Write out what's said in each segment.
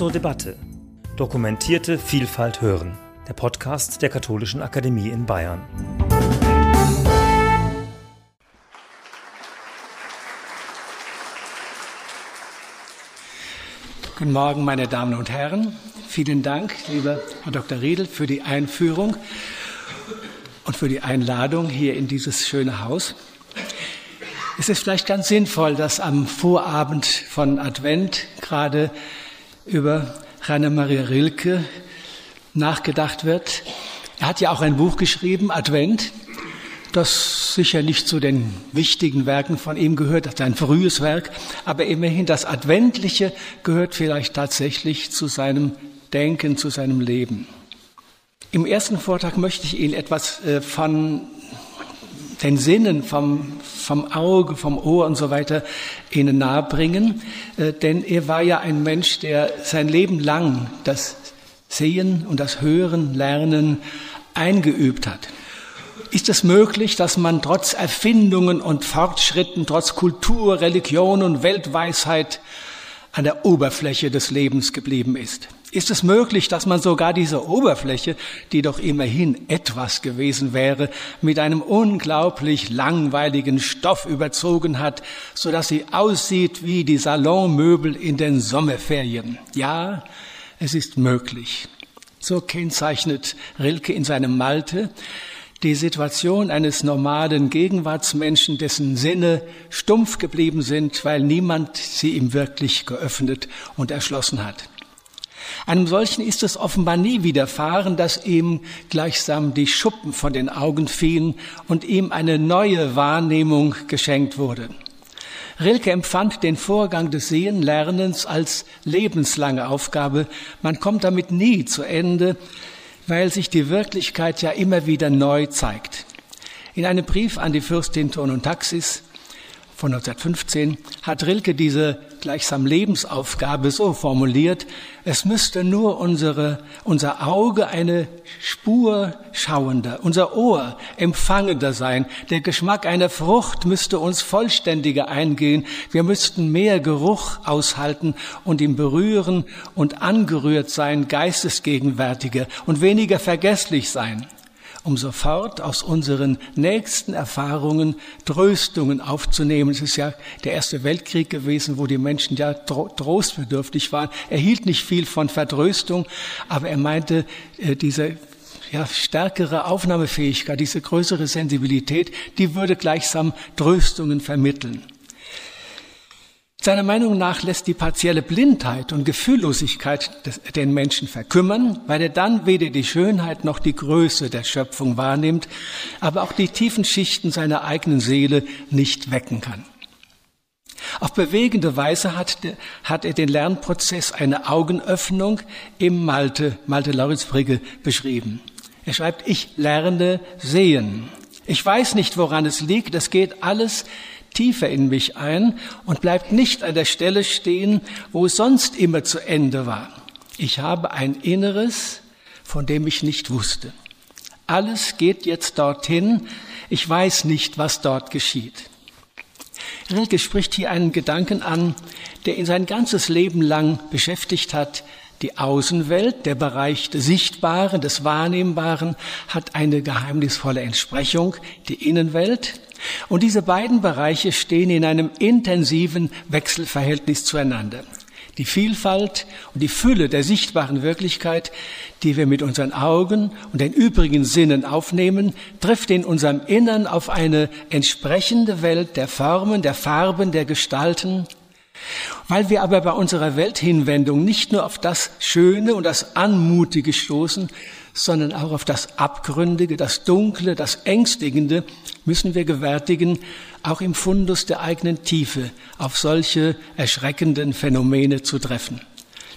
zur Debatte. Dokumentierte Vielfalt hören. Der Podcast der Katholischen Akademie in Bayern. Guten Morgen, meine Damen und Herren. Vielen Dank, lieber Herr Dr. Riedel, für die Einführung und für die Einladung hier in dieses schöne Haus. Es ist vielleicht ganz sinnvoll, dass am Vorabend von Advent gerade über Rainer Maria Rilke nachgedacht wird. Er hat ja auch ein Buch geschrieben, Advent, das sicher nicht zu den wichtigen Werken von ihm gehört, das ist ein frühes Werk, aber immerhin das Adventliche gehört vielleicht tatsächlich zu seinem Denken, zu seinem Leben. Im ersten Vortrag möchte ich Ihnen etwas äh, von den Sinnen vom, vom Auge, vom Ohr und so weiter ihnen nahebringen. Äh, denn er war ja ein Mensch, der sein Leben lang das Sehen und das Hören, Lernen eingeübt hat. Ist es möglich, dass man trotz Erfindungen und Fortschritten, trotz Kultur, Religion und Weltweisheit an der Oberfläche des Lebens geblieben ist? Ist es möglich, dass man sogar diese Oberfläche, die doch immerhin etwas gewesen wäre, mit einem unglaublich langweiligen Stoff überzogen hat, so dass sie aussieht wie die Salonmöbel in den Sommerferien? Ja, es ist möglich. So kennzeichnet Rilke in seinem Malte die Situation eines normalen Gegenwartsmenschen, dessen Sinne stumpf geblieben sind, weil niemand sie ihm wirklich geöffnet und erschlossen hat. Einem solchen ist es offenbar nie widerfahren, dass ihm gleichsam die Schuppen von den Augen fielen und ihm eine neue Wahrnehmung geschenkt wurde. Rilke empfand den Vorgang des Sehenlernens als lebenslange Aufgabe. Man kommt damit nie zu Ende, weil sich die Wirklichkeit ja immer wieder neu zeigt. In einem Brief an die Fürstin Ton und Taxis von 1915 hat Rilke diese gleichsam Lebensaufgabe so formuliert, es müsste nur unsere, unser Auge eine Spur schauender, unser Ohr empfangender sein, der Geschmack einer Frucht müsste uns vollständiger eingehen, wir müssten mehr Geruch aushalten und im Berühren und angerührt sein, geistesgegenwärtiger und weniger vergesslich sein um sofort aus unseren nächsten Erfahrungen Tröstungen aufzunehmen. Es ist ja der Erste Weltkrieg gewesen, wo die Menschen ja trostbedürftig waren. Er hielt nicht viel von Vertröstung, aber er meinte, äh, diese ja, stärkere Aufnahmefähigkeit, diese größere Sensibilität, die würde gleichsam Tröstungen vermitteln. Seiner Meinung nach lässt die partielle Blindheit und Gefühllosigkeit den Menschen verkümmern, weil er dann weder die Schönheit noch die Größe der Schöpfung wahrnimmt, aber auch die tiefen Schichten seiner eigenen Seele nicht wecken kann. Auf bewegende Weise hat, hat er den Lernprozess eine Augenöffnung im Malte, Malte Lauritzbrigge beschrieben. Er schreibt, ich lerne sehen. Ich weiß nicht, woran es liegt. Es geht alles tiefer in mich ein und bleibt nicht an der Stelle stehen, wo es sonst immer zu Ende war. Ich habe ein Inneres, von dem ich nicht wusste. Alles geht jetzt dorthin. Ich weiß nicht, was dort geschieht. Rilke spricht hier einen Gedanken an, der ihn sein ganzes Leben lang beschäftigt hat. Die Außenwelt, der Bereich des Sichtbaren, des Wahrnehmbaren, hat eine geheimnisvolle Entsprechung, die Innenwelt. Und diese beiden Bereiche stehen in einem intensiven Wechselverhältnis zueinander. Die Vielfalt und die Fülle der sichtbaren Wirklichkeit, die wir mit unseren Augen und den übrigen Sinnen aufnehmen, trifft in unserem Innern auf eine entsprechende Welt der Formen, der Farben, der Gestalten. Weil wir aber bei unserer Welthinwendung nicht nur auf das Schöne und das Anmutige stoßen, sondern auch auf das Abgründige, das Dunkle, das Ängstigende, müssen wir gewärtigen, auch im Fundus der eigenen Tiefe auf solche erschreckenden Phänomene zu treffen.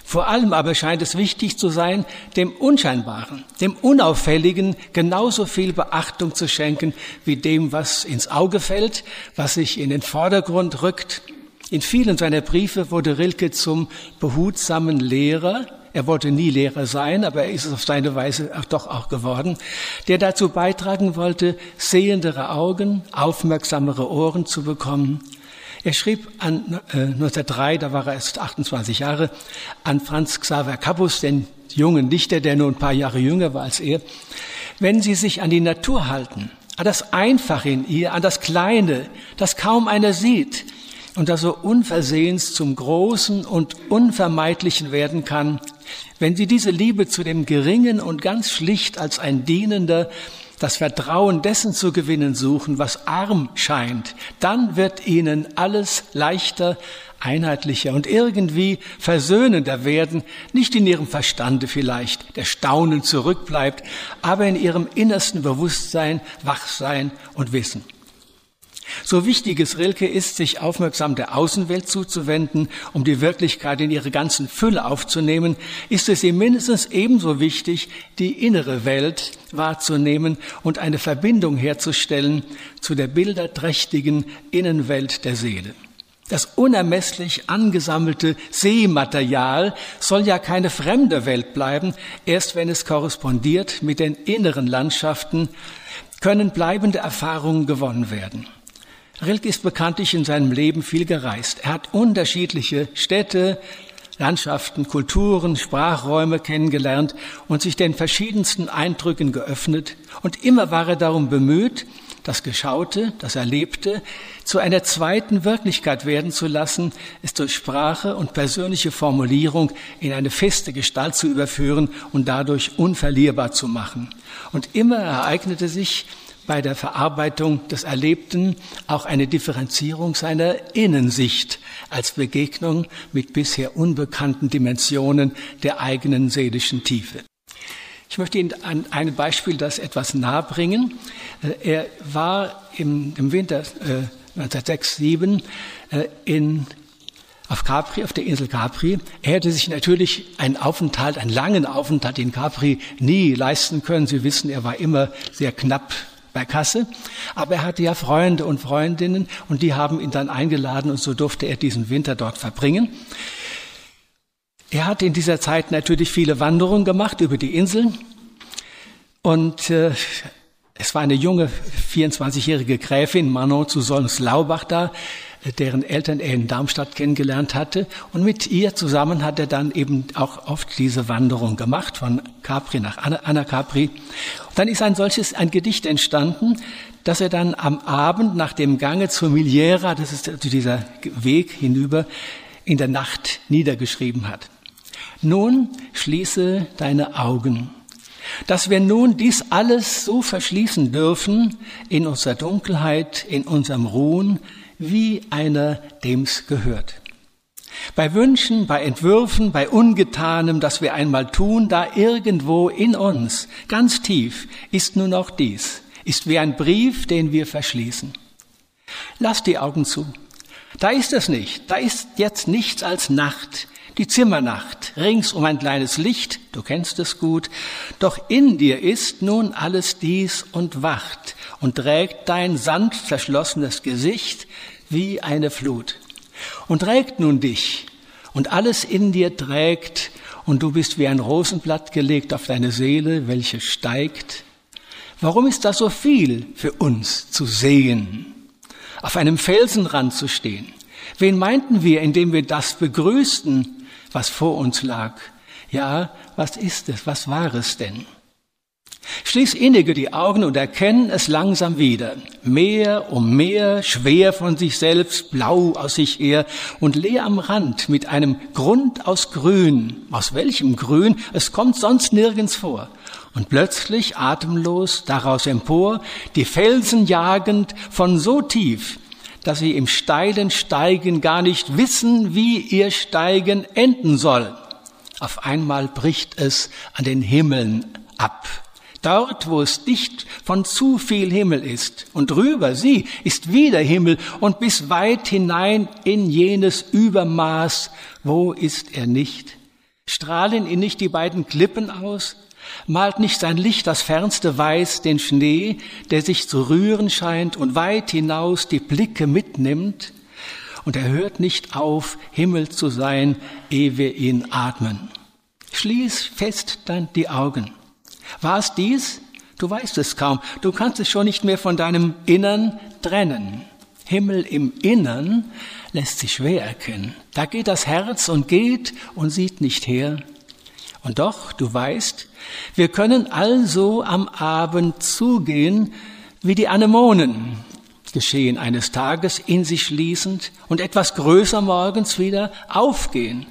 Vor allem aber scheint es wichtig zu sein, dem Unscheinbaren, dem Unauffälligen genauso viel Beachtung zu schenken wie dem, was ins Auge fällt, was sich in den Vordergrund rückt. In vielen seiner Briefe wurde Rilke zum behutsamen Lehrer, er wollte nie Lehrer sein, aber er ist es auf seine Weise doch auch geworden, der dazu beitragen wollte, sehendere Augen, aufmerksamere Ohren zu bekommen. Er schrieb an, äh, 1903, da war er erst 28 Jahre, an Franz Xaver Capus, den jungen Dichter, der nur ein paar Jahre jünger war als er, wenn Sie sich an die Natur halten, an das Einfache in ihr, an das Kleine, das kaum einer sieht und das so unversehens zum Großen und Unvermeidlichen werden kann, wenn Sie diese Liebe zu dem Geringen und ganz schlicht als ein Dienender das Vertrauen dessen zu gewinnen suchen, was arm scheint, dann wird ihnen alles leichter, einheitlicher und irgendwie versöhnender werden, nicht in ihrem Verstande vielleicht, der Staunen zurückbleibt, aber in ihrem innersten Bewusstsein, Wachsein und Wissen. So wichtig es Rilke ist, sich aufmerksam der Außenwelt zuzuwenden, um die Wirklichkeit in ihre ganzen Fülle aufzunehmen, ist es ihm mindestens ebenso wichtig, die innere Welt wahrzunehmen und eine Verbindung herzustellen zu der bilderträchtigen Innenwelt der Seele. Das unermesslich angesammelte Sehmaterial soll ja keine fremde Welt bleiben. Erst wenn es korrespondiert mit den inneren Landschaften, können bleibende Erfahrungen gewonnen werden. Rilke ist bekanntlich in seinem Leben viel gereist. Er hat unterschiedliche Städte, Landschaften, Kulturen, Sprachräume kennengelernt und sich den verschiedensten Eindrücken geöffnet. Und immer war er darum bemüht, das Geschaute, das Erlebte zu einer zweiten Wirklichkeit werden zu lassen, es durch Sprache und persönliche Formulierung in eine feste Gestalt zu überführen und dadurch unverlierbar zu machen. Und immer ereignete sich bei der Verarbeitung des Erlebten auch eine Differenzierung seiner Innensicht als Begegnung mit bisher unbekannten Dimensionen der eigenen seelischen Tiefe. Ich möchte Ihnen ein, Beispiel das etwas nahe bringen. Äh, er war im, im Winter äh, 1906, 7 äh, in auf Capri, auf der Insel Capri. Er hätte sich natürlich einen Aufenthalt, einen langen Aufenthalt in Capri nie leisten können. Sie wissen, er war immer sehr knapp bei Kasse. Aber er hatte ja Freunde und Freundinnen und die haben ihn dann eingeladen und so durfte er diesen Winter dort verbringen. Er hat in dieser Zeit natürlich viele Wanderungen gemacht über die Inseln und äh, es war eine junge 24-jährige Gräfin Manon zu Solms-Laubach da, deren Eltern er in Darmstadt kennengelernt hatte. Und mit ihr zusammen hat er dann eben auch oft diese Wanderung gemacht, von Capri nach Anna Capri. Und dann ist ein solches, ein Gedicht entstanden, dass er dann am Abend nach dem Gange zur Miliera, das ist also dieser Weg hinüber, in der Nacht niedergeschrieben hat. Nun schließe deine Augen dass wir nun dies alles so verschließen dürfen in unserer Dunkelheit, in unserem Ruhen, wie einer dem's gehört. Bei Wünschen, bei Entwürfen, bei Ungetanem, das wir einmal tun, da irgendwo in uns, ganz tief, ist nur noch dies, ist wie ein Brief, den wir verschließen. Lass die Augen zu. Da ist es nicht. Da ist jetzt nichts als Nacht, die Zimmernacht, rings um ein kleines Licht, du kennst es gut, doch in dir ist nun alles dies und wacht und trägt dein sanft verschlossenes Gesicht wie eine Flut und trägt nun dich und alles in dir trägt und du bist wie ein Rosenblatt gelegt auf deine Seele, welche steigt. Warum ist das so viel für uns zu sehen, auf einem Felsenrand zu stehen? Wen meinten wir, indem wir das begrüßten, was vor uns lag. Ja, was ist es? Was war es denn? Schließ innige die Augen und erkenn es langsam wieder. Mehr um mehr, schwer von sich selbst, blau aus sich her und leer am Rand mit einem Grund aus Grün. Aus welchem Grün? Es kommt sonst nirgends vor. Und plötzlich atemlos daraus empor, die Felsen jagend von so tief, dass sie im steilen Steigen gar nicht wissen, wie ihr Steigen enden soll. Auf einmal bricht es an den Himmeln ab. Dort, wo es dicht von zu viel Himmel ist, und drüber sie ist wieder Himmel und bis weit hinein in jenes Übermaß, wo ist er nicht? Strahlen ihn nicht die beiden Klippen aus? Malt nicht sein Licht das fernste Weiß den Schnee, der sich zu rühren scheint und weit hinaus die Blicke mitnimmt? Und er hört nicht auf, Himmel zu sein, ehe wir ihn atmen. Schließ fest dann die Augen. War es dies? Du weißt es kaum. Du kannst es schon nicht mehr von deinem Innern trennen. Himmel im Innern lässt sich schwer erkennen. Da geht das Herz und geht und sieht nicht her. Und doch, du weißt, wir können also am Abend zugehen wie die Anemonen, geschehen eines Tages in sich schließend und etwas größer morgens wieder aufgehen.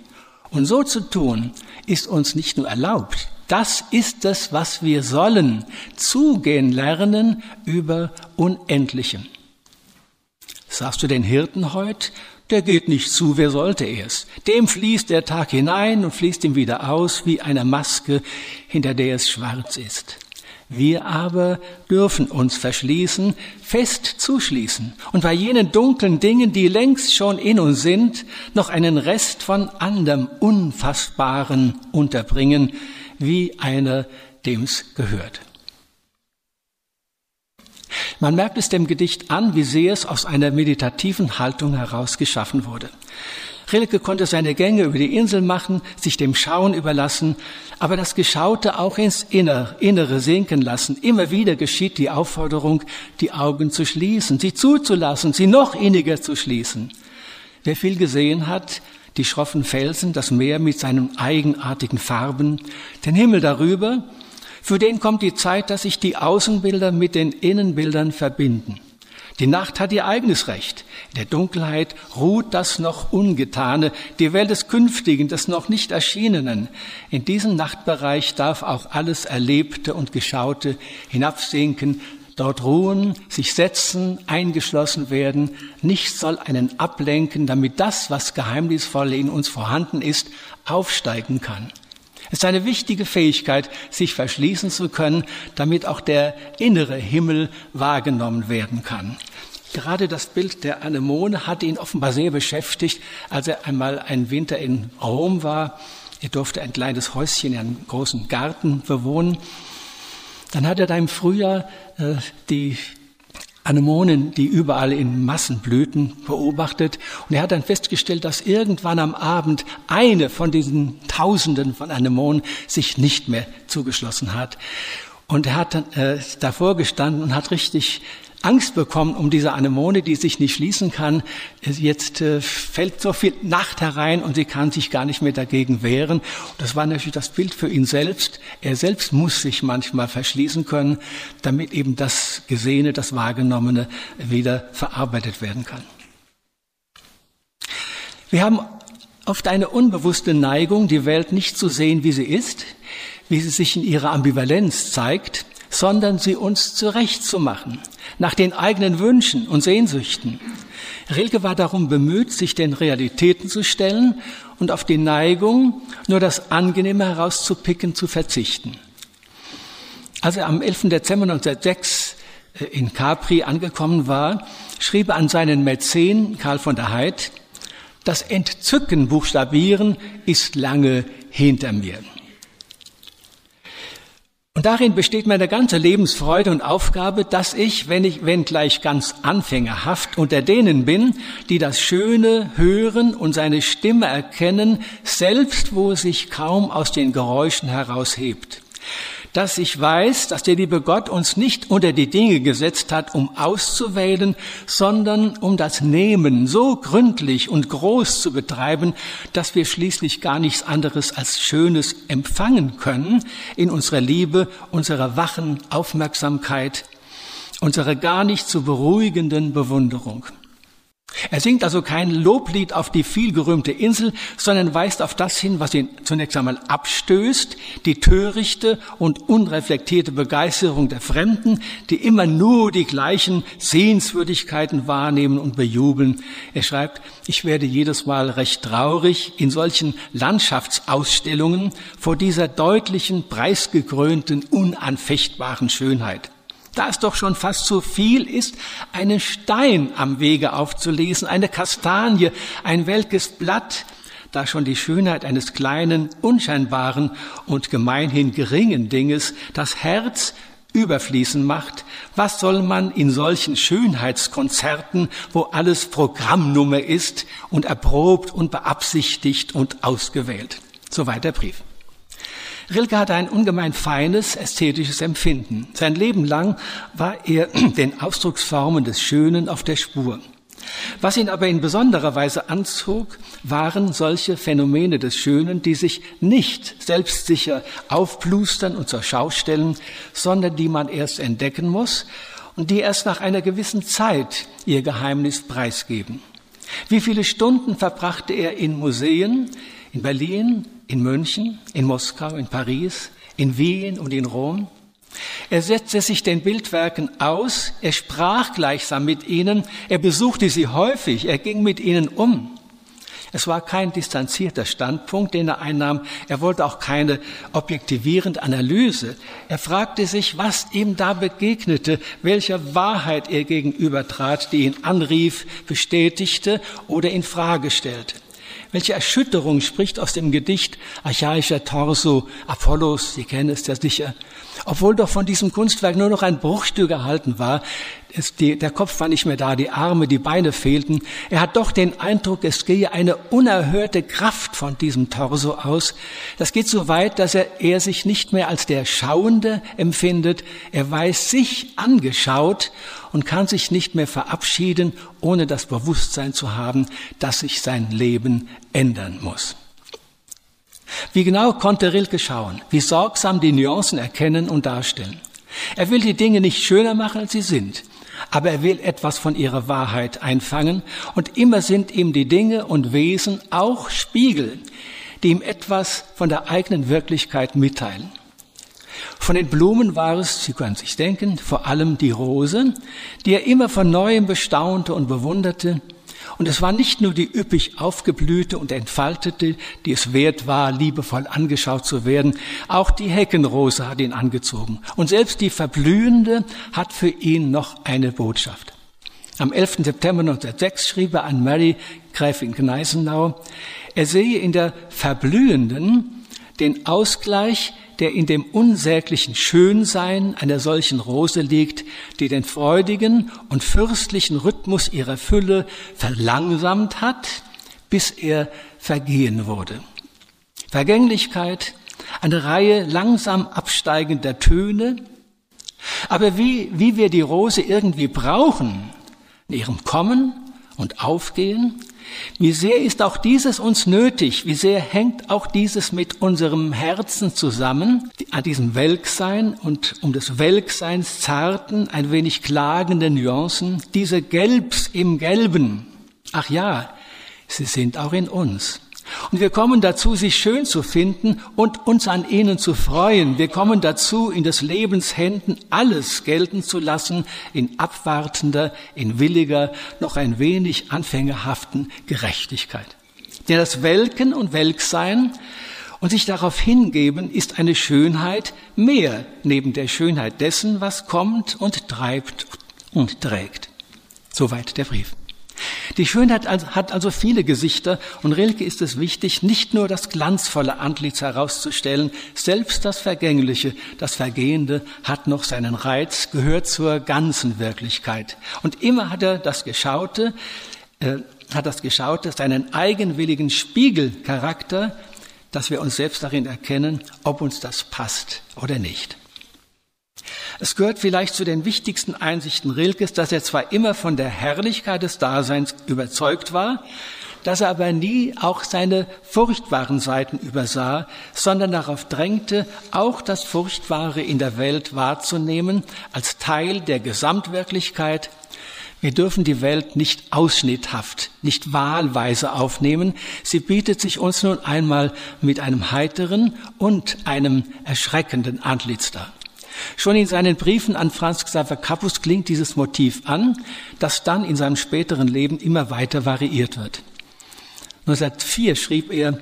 Und so zu tun, ist uns nicht nur erlaubt, das ist es, was wir sollen, zugehen lernen über Unendlichem. Sagst du den Hirten heute, der geht nicht zu, wer sollte er's? Dem fließt der Tag hinein und fließt ihm wieder aus wie eine Maske, hinter der es schwarz ist. Wir aber dürfen uns verschließen, fest zuschließen und bei jenen dunklen Dingen, die längst schon in uns sind, noch einen Rest von anderem Unfassbaren unterbringen, wie einer, dem's gehört. Man merkt es dem Gedicht an, wie sehr es aus einer meditativen Haltung heraus geschaffen wurde. Rilke konnte seine Gänge über die Insel machen, sich dem Schauen überlassen, aber das Geschaute auch ins Innere, Innere sinken lassen. Immer wieder geschieht die Aufforderung, die Augen zu schließen, sie zuzulassen, sie noch inniger zu schließen. Wer viel gesehen hat, die schroffen Felsen, das Meer mit seinen eigenartigen Farben, den Himmel darüber, für den kommt die Zeit, dass sich die Außenbilder mit den Innenbildern verbinden. Die Nacht hat ihr eigenes Recht. In der Dunkelheit ruht das noch Ungetane, die Welt des Künftigen, des noch nicht Erschienenen. In diesen Nachtbereich darf auch alles Erlebte und Geschaute hinabsinken, dort ruhen, sich setzen, eingeschlossen werden. Nichts soll einen ablenken, damit das, was geheimnisvoll in uns vorhanden ist, aufsteigen kann. Es ist eine wichtige Fähigkeit, sich verschließen zu können, damit auch der innere Himmel wahrgenommen werden kann. Gerade das Bild der Anemone hat ihn offenbar sehr beschäftigt, als er einmal einen Winter in Rom war. Er durfte ein kleines Häuschen in einem großen Garten bewohnen. Dann hat er da im Frühjahr äh, die Anemonen, die überall in Massen blühten, beobachtet. Und er hat dann festgestellt, dass irgendwann am Abend eine von diesen Tausenden von Anemonen sich nicht mehr zugeschlossen hat. Und er hat dann äh, davor gestanden und hat richtig Angst bekommen um diese Anemone, die sich nicht schließen kann. Jetzt äh, fällt so viel Nacht herein und sie kann sich gar nicht mehr dagegen wehren. Das war natürlich das Bild für ihn selbst. Er selbst muss sich manchmal verschließen können, damit eben das Gesehene, das Wahrgenommene wieder verarbeitet werden kann. Wir haben oft eine unbewusste Neigung, die Welt nicht zu sehen, wie sie ist, wie sie sich in ihrer Ambivalenz zeigt, sondern sie uns zurechtzumachen nach den eigenen Wünschen und Sehnsüchten. Rilke war darum bemüht, sich den Realitäten zu stellen und auf die Neigung, nur das Angenehme herauszupicken, zu verzichten. Als er am 11. Dezember 1906 äh, in Capri angekommen war, schrieb er an seinen Mäzen Karl von der Heid, das Entzücken buchstabieren ist lange hinter mir. Und darin besteht meine ganze Lebensfreude und Aufgabe, dass ich, wenn ich, wenn gleich ganz anfängerhaft unter denen bin, die das Schöne hören und seine Stimme erkennen, selbst wo es sich kaum aus den Geräuschen heraushebt dass ich weiß, dass der liebe Gott uns nicht unter die Dinge gesetzt hat, um auszuwählen, sondern um das Nehmen so gründlich und groß zu betreiben, dass wir schließlich gar nichts anderes als Schönes empfangen können in unserer Liebe, unserer wachen Aufmerksamkeit, unserer gar nicht zu beruhigenden Bewunderung. Er singt also kein Loblied auf die vielgerühmte Insel, sondern weist auf das hin, was ihn zunächst einmal abstößt, die törichte und unreflektierte Begeisterung der Fremden, die immer nur die gleichen Sehenswürdigkeiten wahrnehmen und bejubeln. Er schreibt, ich werde jedes Mal recht traurig in solchen Landschaftsausstellungen vor dieser deutlichen, preisgekrönten, unanfechtbaren Schönheit da es doch schon fast zu viel ist, einen Stein am Wege aufzulesen, eine Kastanie, ein welkes Blatt, da schon die Schönheit eines kleinen, unscheinbaren und gemeinhin geringen Dinges das Herz überfließen macht, was soll man in solchen Schönheitskonzerten, wo alles Programmnummer ist und erprobt und beabsichtigt und ausgewählt? Soweit der Brief. Rilke hatte ein ungemein feines ästhetisches Empfinden. Sein Leben lang war er den Ausdrucksformen des Schönen auf der Spur. Was ihn aber in besonderer Weise anzog, waren solche Phänomene des Schönen, die sich nicht selbstsicher aufplustern und zur Schau stellen, sondern die man erst entdecken muss und die erst nach einer gewissen Zeit ihr Geheimnis preisgeben. Wie viele Stunden verbrachte er in Museen, in Berlin, in München, in Moskau, in Paris, in Wien und in Rom? Er setzte sich den Bildwerken aus, er sprach gleichsam mit ihnen, er besuchte sie häufig, er ging mit ihnen um. Es war kein distanzierter Standpunkt, den er einnahm. Er wollte auch keine objektivierende Analyse. Er fragte sich, was ihm da begegnete, welcher Wahrheit er gegenübertrat, die ihn anrief, bestätigte oder in Frage stellte. Welche Erschütterung spricht aus dem Gedicht Archaischer Torso Apollos, Sie kennen es ja sicher, obwohl doch von diesem Kunstwerk nur noch ein Bruchstück erhalten war, es, die, der Kopf war nicht mehr da, die Arme, die Beine fehlten. Er hat doch den Eindruck, es gehe eine unerhörte Kraft von diesem Torso aus. Das geht so weit, dass er, er sich nicht mehr als der Schauende empfindet. Er weiß sich angeschaut und kann sich nicht mehr verabschieden, ohne das Bewusstsein zu haben, dass sich sein Leben ändern muss. Wie genau konnte Rilke schauen, wie sorgsam die Nuancen erkennen und darstellen. Er will die Dinge nicht schöner machen, als sie sind, aber er will etwas von ihrer Wahrheit einfangen und immer sind ihm die Dinge und Wesen auch Spiegel, die ihm etwas von der eigenen Wirklichkeit mitteilen. Von den Blumen war es, Sie können sich denken, vor allem die Rose, die er immer von neuem bestaunte und bewunderte, und es war nicht nur die üppig aufgeblühte und entfaltete, die es wert war, liebevoll angeschaut zu werden, auch die Heckenrose hat ihn angezogen. Und selbst die verblühende hat für ihn noch eine Botschaft. Am 11. September 1906 schrieb er an Mary Gräfin Gneisenau, er sehe in der Verblühenden den Ausgleich der in dem unsäglichen Schönsein einer solchen Rose liegt, die den freudigen und fürstlichen Rhythmus ihrer Fülle verlangsamt hat, bis er vergehen wurde. Vergänglichkeit, eine Reihe langsam absteigender Töne, aber wie, wie wir die Rose irgendwie brauchen, in ihrem Kommen und Aufgehen, wie sehr ist auch dieses uns nötig? Wie sehr hängt auch dieses mit unserem Herzen zusammen? An diesem Welksein und um des Welkseins zarten, ein wenig klagenden Nuancen, diese Gelbs im Gelben. Ach ja, sie sind auch in uns. Und wir kommen dazu, sie schön zu finden und uns an ihnen zu freuen. Wir kommen dazu, in des Lebens Händen alles gelten zu lassen, in abwartender, in williger, noch ein wenig anfängerhaften Gerechtigkeit. Denn das Welken und Welksein und sich darauf hingeben ist eine Schönheit mehr neben der Schönheit dessen, was kommt und treibt und trägt. Soweit der Brief. Die Schönheit hat also viele Gesichter und Rilke ist es wichtig, nicht nur das glanzvolle Antlitz herauszustellen, selbst das Vergängliche, das Vergehende hat noch seinen Reiz, gehört zur ganzen Wirklichkeit. Und immer hat er das Geschaute, äh, hat das Geschaute seinen eigenwilligen Spiegelcharakter, dass wir uns selbst darin erkennen, ob uns das passt oder nicht. Es gehört vielleicht zu den wichtigsten Einsichten Rilkes, dass er zwar immer von der Herrlichkeit des Daseins überzeugt war, dass er aber nie auch seine furchtbaren Seiten übersah, sondern darauf drängte, auch das Furchtbare in der Welt wahrzunehmen als Teil der Gesamtwirklichkeit. Wir dürfen die Welt nicht ausschnitthaft, nicht wahlweise aufnehmen. Sie bietet sich uns nun einmal mit einem heiteren und einem erschreckenden Antlitz dar. Schon in seinen Briefen an Franz Xaver Capus klingt dieses Motiv an, das dann in seinem späteren Leben immer weiter variiert wird. 1904 schrieb er,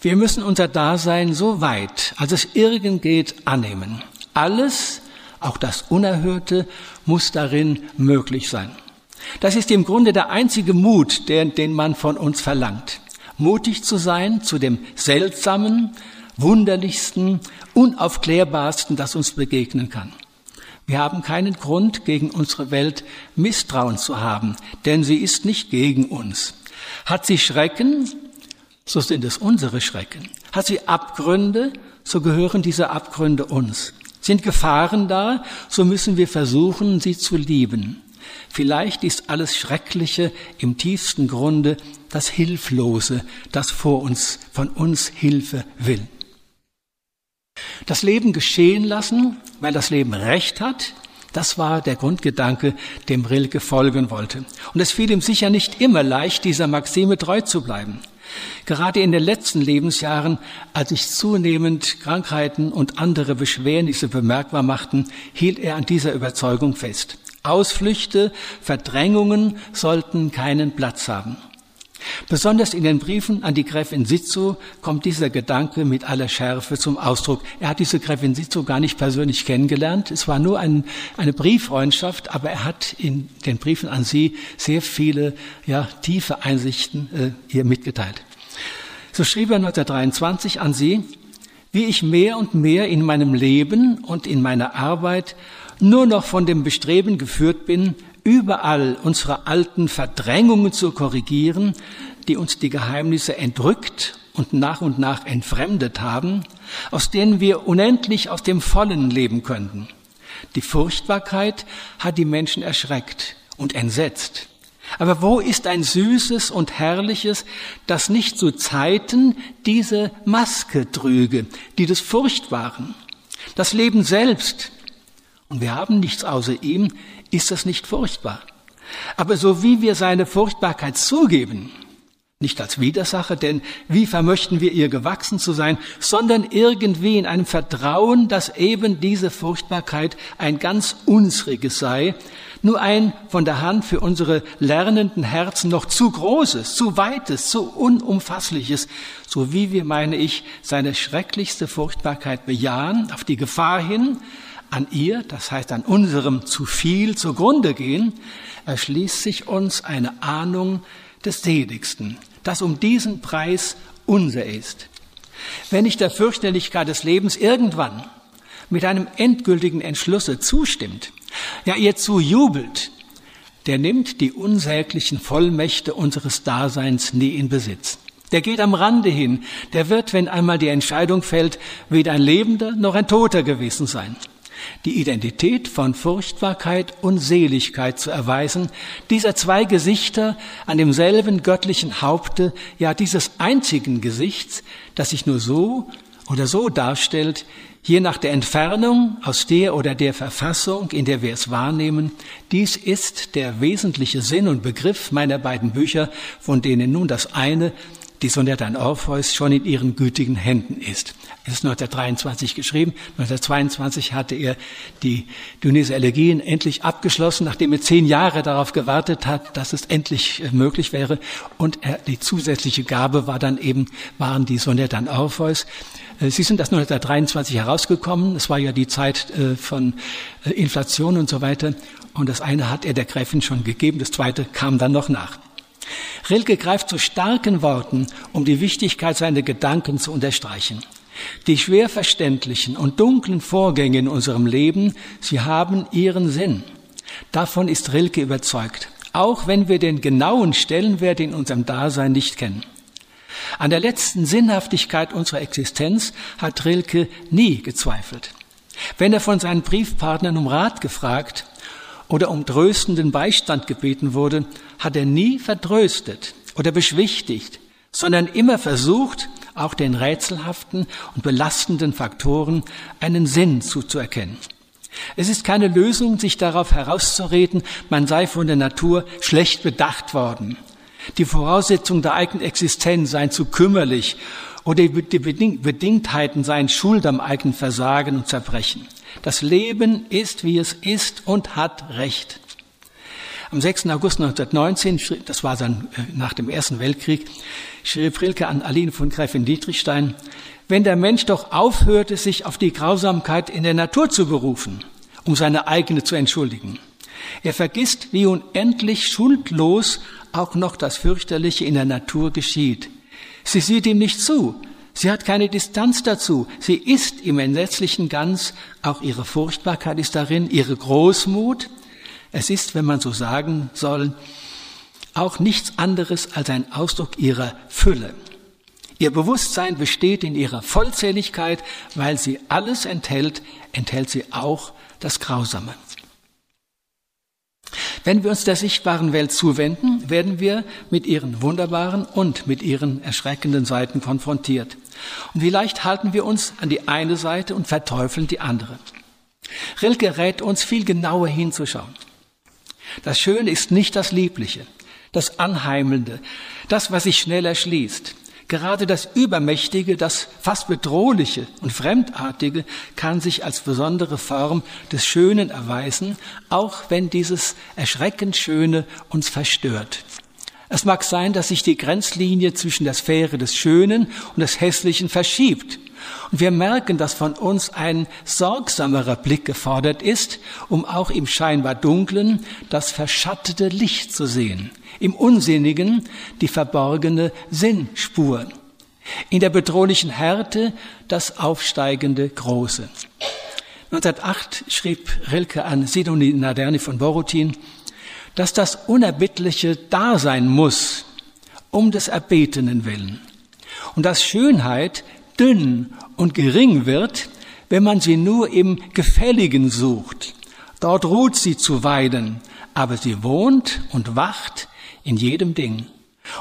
wir müssen unser Dasein so weit, als es irgend geht, annehmen. Alles, auch das Unerhörte, muss darin möglich sein. Das ist im Grunde der einzige Mut, den, den man von uns verlangt. Mutig zu sein zu dem Seltsamen, wunderlichsten, unaufklärbarsten, das uns begegnen kann. Wir haben keinen Grund, gegen unsere Welt Misstrauen zu haben, denn sie ist nicht gegen uns. Hat sie Schrecken, so sind es unsere Schrecken. Hat sie Abgründe, so gehören diese Abgründe uns. Sind Gefahren da, so müssen wir versuchen, sie zu lieben. Vielleicht ist alles Schreckliche im tiefsten Grunde das Hilflose, das vor uns, von uns Hilfe will. Das Leben geschehen lassen, weil das Leben Recht hat, das war der Grundgedanke, dem Rilke folgen wollte. Und es fiel ihm sicher nicht immer leicht, dieser Maxime treu zu bleiben. Gerade in den letzten Lebensjahren, als sich zunehmend Krankheiten und andere Beschwernisse bemerkbar machten, hielt er an dieser Überzeugung fest. Ausflüchte, Verdrängungen sollten keinen Platz haben. Besonders in den Briefen an die Gräfin Sitzow kommt dieser Gedanke mit aller Schärfe zum Ausdruck. Er hat diese Gräfin Sitzow gar nicht persönlich kennengelernt. Es war nur ein, eine Brieffreundschaft, aber er hat in den Briefen an sie sehr viele ja, tiefe Einsichten äh, ihr mitgeteilt. So schrieb er 1923 an sie, wie ich mehr und mehr in meinem Leben und in meiner Arbeit nur noch von dem Bestreben geführt bin, überall unsere alten Verdrängungen zu korrigieren, die uns die Geheimnisse entrückt und nach und nach entfremdet haben, aus denen wir unendlich aus dem Vollen leben könnten. Die Furchtbarkeit hat die Menschen erschreckt und entsetzt. Aber wo ist ein süßes und herrliches, das nicht zu Zeiten diese Maske trüge, die des Furchtbaren? Das Leben selbst, und wir haben nichts außer ihm, ist das nicht furchtbar. Aber so wie wir seine Furchtbarkeit zugeben, nicht als Widersacher, denn wie vermöchten wir ihr gewachsen zu sein, sondern irgendwie in einem Vertrauen, dass eben diese Furchtbarkeit ein ganz unsriges sei, nur ein von der Hand für unsere lernenden Herzen noch zu großes, zu weites, zu unumfassliches, so wie wir, meine ich, seine schrecklichste Furchtbarkeit bejahen, auf die Gefahr hin, an ihr, das heißt an unserem zu viel zugrunde gehen, erschließt sich uns eine Ahnung des Seligsten, das um diesen Preis unser ist. Wenn ich der Fürchterlichkeit des Lebens irgendwann mit einem endgültigen Entschlusse zustimmt, ja ihr zujubelt, der nimmt die unsäglichen Vollmächte unseres Daseins nie in Besitz. Der geht am Rande hin, der wird, wenn einmal die Entscheidung fällt, weder ein Lebender noch ein Toter gewesen sein die Identität von Furchtbarkeit und Seligkeit zu erweisen, dieser zwei Gesichter an demselben göttlichen Haupte, ja dieses einzigen Gesichts, das sich nur so oder so darstellt, je nach der Entfernung aus der oder der Verfassung, in der wir es wahrnehmen. Dies ist der wesentliche Sinn und Begriff meiner beiden Bücher, von denen nun das eine die Sonette an Orpheus schon in ihren gütigen Händen ist. Es ist 1923 geschrieben. 1922 hatte er die Dionyse Elegien endlich abgeschlossen, nachdem er zehn Jahre darauf gewartet hat, dass es endlich äh, möglich wäre. Und er, die zusätzliche Gabe war dann eben, waren die Sonette an Orpheus. Äh, sie sind erst 1923 herausgekommen. Es war ja die Zeit äh, von Inflation und so weiter. Und das eine hat er der Gräfin schon gegeben, das zweite kam dann noch nach. Rilke greift zu starken Worten, um die Wichtigkeit seiner Gedanken zu unterstreichen. Die schwer verständlichen und dunklen Vorgänge in unserem Leben, sie haben ihren Sinn. Davon ist Rilke überzeugt, auch wenn wir den genauen Stellenwert in unserem Dasein nicht kennen. An der letzten Sinnhaftigkeit unserer Existenz hat Rilke nie gezweifelt. Wenn er von seinen Briefpartnern um Rat gefragt oder um tröstenden Beistand gebeten wurde, hat er nie vertröstet oder beschwichtigt, sondern immer versucht, auch den rätselhaften und belastenden Faktoren einen Sinn zuzuerkennen. Es ist keine Lösung, sich darauf herauszureden, man sei von der Natur schlecht bedacht worden. Die Voraussetzungen der eigenen Existenz seien zu kümmerlich oder die Bedingtheiten seien schuld am eigenen Versagen und Zerbrechen. Das Leben ist, wie es ist und hat Recht. Am 6. August 1919, das war dann äh, nach dem Ersten Weltkrieg, schrieb Rilke an Aline von Gräfin Dietrichstein, wenn der Mensch doch aufhörte, sich auf die Grausamkeit in der Natur zu berufen, um seine eigene zu entschuldigen. Er vergisst, wie unendlich schuldlos auch noch das Fürchterliche in der Natur geschieht. Sie sieht ihm nicht zu. Sie hat keine Distanz dazu. Sie ist im entsetzlichen Ganz. Auch ihre Furchtbarkeit ist darin, ihre Großmut, es ist, wenn man so sagen soll, auch nichts anderes als ein Ausdruck ihrer Fülle. Ihr Bewusstsein besteht in ihrer Vollzähligkeit, weil sie alles enthält, enthält sie auch das Grausame. Wenn wir uns der sichtbaren Welt zuwenden, werden wir mit ihren wunderbaren und mit ihren erschreckenden Seiten konfrontiert. Und vielleicht halten wir uns an die eine Seite und verteufeln die andere. Rilke rät uns viel genauer hinzuschauen. Das Schöne ist nicht das Liebliche, das Anheimelnde, das, was sich schnell erschließt. Gerade das Übermächtige, das fast Bedrohliche und Fremdartige kann sich als besondere Form des Schönen erweisen, auch wenn dieses erschreckend Schöne uns verstört. Es mag sein, dass sich die Grenzlinie zwischen der Sphäre des Schönen und des Hässlichen verschiebt. Und wir merken, dass von uns ein sorgsamerer Blick gefordert ist, um auch im scheinbar Dunklen das verschattete Licht zu sehen, im Unsinnigen die verborgene Sinnspur, in der bedrohlichen Härte das aufsteigende Große. 1908 schrieb Rilke an Sidonie Naderni von Borutin, dass das Unerbittliche da sein muss, um des Erbetenen willen. Und dass Schönheit dünn und gering wird, wenn man sie nur im Gefälligen sucht. Dort ruht sie zuweilen, aber sie wohnt und wacht in jedem Ding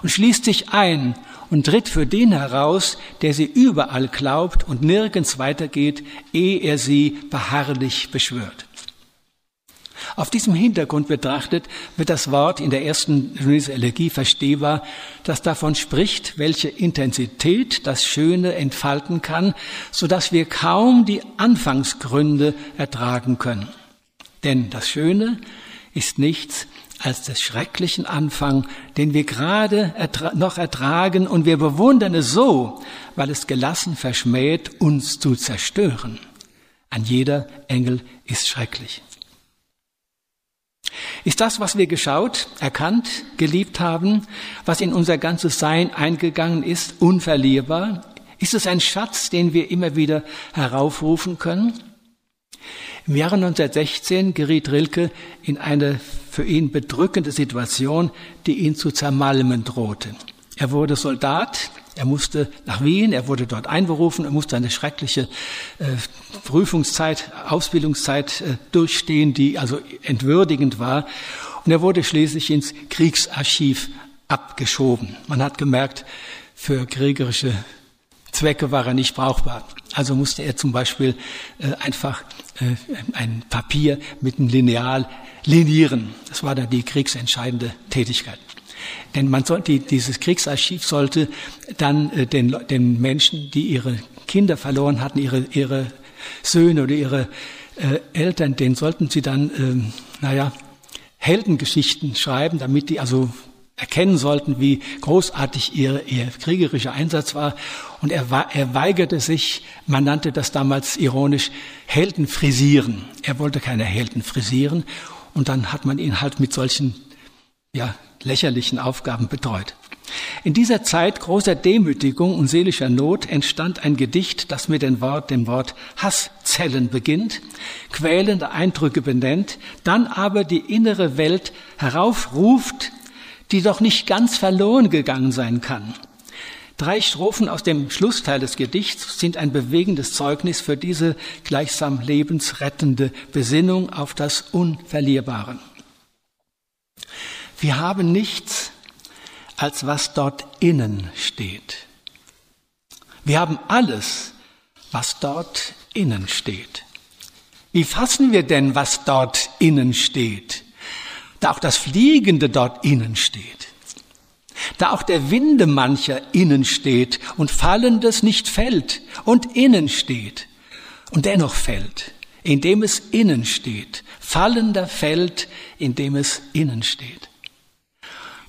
und schließt sich ein und tritt für den heraus, der sie überall glaubt und nirgends weitergeht, ehe er sie beharrlich beschwört. Auf diesem Hintergrund betrachtet wird das Wort in der ersten Genesis Elegie verstehbar, das davon spricht, welche Intensität das Schöne entfalten kann, so dass wir kaum die Anfangsgründe ertragen können. Denn das Schöne ist nichts als des schrecklichen Anfang, den wir gerade ertra noch ertragen und wir bewundern es so, weil es gelassen verschmäht, uns zu zerstören. Ein jeder Engel ist schrecklich. Ist das, was wir geschaut, erkannt, geliebt haben, was in unser ganzes Sein eingegangen ist, unverlierbar? Ist es ein Schatz, den wir immer wieder heraufrufen können? Im Jahre 1916 geriet Rilke in eine für ihn bedrückende Situation, die ihn zu zermalmen drohte. Er wurde Soldat, er musste nach Wien, er wurde dort einberufen, er musste eine schreckliche äh, Prüfungszeit, Ausbildungszeit äh, durchstehen, die also entwürdigend war. Und er wurde schließlich ins Kriegsarchiv abgeschoben. Man hat gemerkt, für kriegerische Zwecke war er nicht brauchbar. Also musste er zum Beispiel äh, einfach äh, ein Papier mit einem Lineal linieren. Das war dann die kriegsentscheidende Tätigkeit. Denn man sollte, dieses Kriegsarchiv sollte dann äh, den, den Menschen, die ihre Kinder verloren hatten, ihre, ihre Söhne oder ihre äh, Eltern, denen sollten sie dann, ähm, naja, Heldengeschichten schreiben, damit die also erkennen sollten, wie großartig ihr, ihr kriegerischer Einsatz war. Und er, er weigerte sich, man nannte das damals ironisch, Helden frisieren. Er wollte keine Helden frisieren. Und dann hat man ihn halt mit solchen ja, lächerlichen Aufgaben betreut. In dieser Zeit großer Demütigung und seelischer Not entstand ein Gedicht, das mit dem Wort, dem Wort Hasszellen beginnt, quälende Eindrücke benennt, dann aber die innere Welt heraufruft, die doch nicht ganz verloren gegangen sein kann. Drei Strophen aus dem Schlussteil des Gedichts sind ein bewegendes Zeugnis für diese gleichsam lebensrettende Besinnung auf das Unverlierbare. Wir haben nichts, als was dort innen steht. Wir haben alles, was dort innen steht. Wie fassen wir denn, was dort innen steht? Da auch das Fliegende dort innen steht. Da auch der Winde mancher innen steht und Fallendes nicht fällt und innen steht und dennoch fällt, indem es innen steht. Fallender fällt, indem es innen steht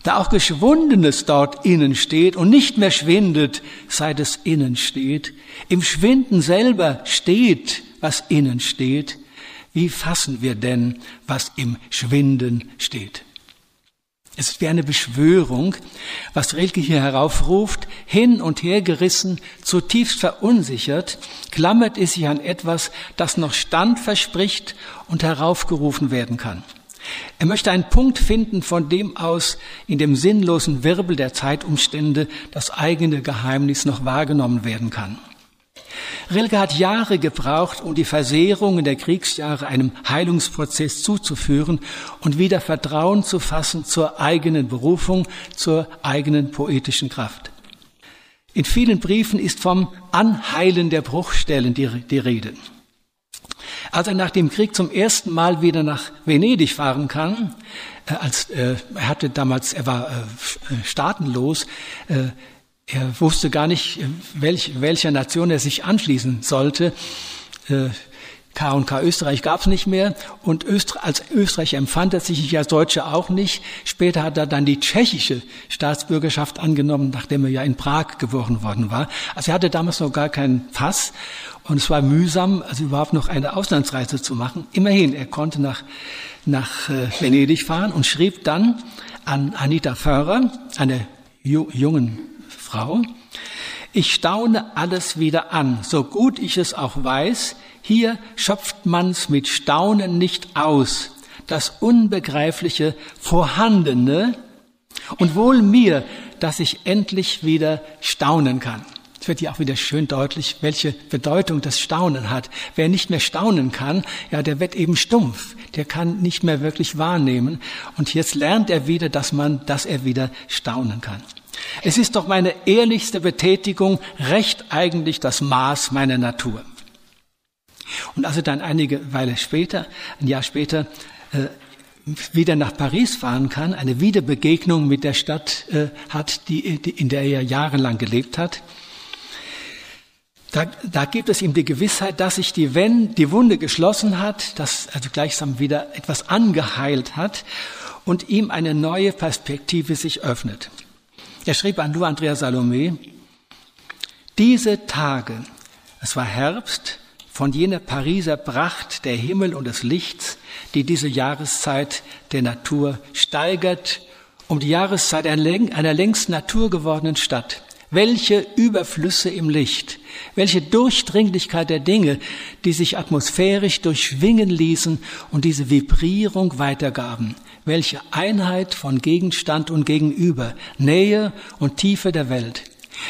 da auch Geschwundenes dort innen steht und nicht mehr schwindet, seit es innen steht. Im Schwinden selber steht, was innen steht. Wie fassen wir denn, was im Schwinden steht? Es ist wie eine Beschwörung, was Rilke hier heraufruft, hin und her gerissen, zutiefst verunsichert, klammert es sich an etwas, das noch Stand verspricht und heraufgerufen werden kann. Er möchte einen Punkt finden, von dem aus in dem sinnlosen Wirbel der Zeitumstände das eigene Geheimnis noch wahrgenommen werden kann. Rilke hat Jahre gebraucht, um die Versehrungen der Kriegsjahre einem Heilungsprozess zuzuführen und wieder Vertrauen zu fassen zur eigenen Berufung, zur eigenen poetischen Kraft. In vielen Briefen ist vom Anheilen der Bruchstellen die, die Rede. Als er nach dem Krieg zum ersten Mal wieder nach Venedig fahren kann, äh, als äh, er hatte damals, er war äh, staatenlos, äh, er wusste gar nicht, welch, welcher Nation er sich anschließen sollte. Äh, K und K Österreich gab es nicht mehr und Öster als Österreich empfand er sich als Deutsche auch nicht. Später hat er dann die tschechische Staatsbürgerschaft angenommen, nachdem er ja in Prag geboren worden war. Also er hatte damals noch gar keinen Pass und es war mühsam, also überhaupt noch eine Auslandsreise zu machen. Immerhin, er konnte nach, nach äh, Venedig fahren und schrieb dann an Anita Föhrer, eine ju jungen Frau, ich staune alles wieder an, so gut ich es auch weiß, hier schöpft man's mit Staunen nicht aus, das Unbegreifliche Vorhandene, und wohl mir, dass ich endlich wieder staunen kann. Es wird hier auch wieder schön deutlich, welche Bedeutung das Staunen hat. Wer nicht mehr staunen kann, ja, der wird eben stumpf. Der kann nicht mehr wirklich wahrnehmen. Und jetzt lernt er wieder, dass man, dass er wieder staunen kann. Es ist doch meine ehrlichste Betätigung, recht eigentlich das Maß meiner Natur. Und als er dann einige Weile später, ein Jahr später, äh, wieder nach Paris fahren kann, eine Wiederbegegnung mit der Stadt äh, hat, die, die, in der er jahrelang gelebt hat, da, da gibt es ihm die Gewissheit, dass sich die, wenn, die Wunde geschlossen hat, dass also gleichsam wieder etwas angeheilt hat und ihm eine neue Perspektive sich öffnet. Er schrieb an Lou Andrea Salome, diese Tage, es war Herbst, von jener Pariser Pracht der Himmel und des Lichts, die diese Jahreszeit der Natur steigert, um die Jahreszeit einer längst Natur gewordenen Stadt. Welche Überflüsse im Licht, welche Durchdringlichkeit der Dinge, die sich atmosphärisch durchschwingen ließen und diese Vibrierung weitergaben. Welche Einheit von Gegenstand und Gegenüber, Nähe und Tiefe der Welt.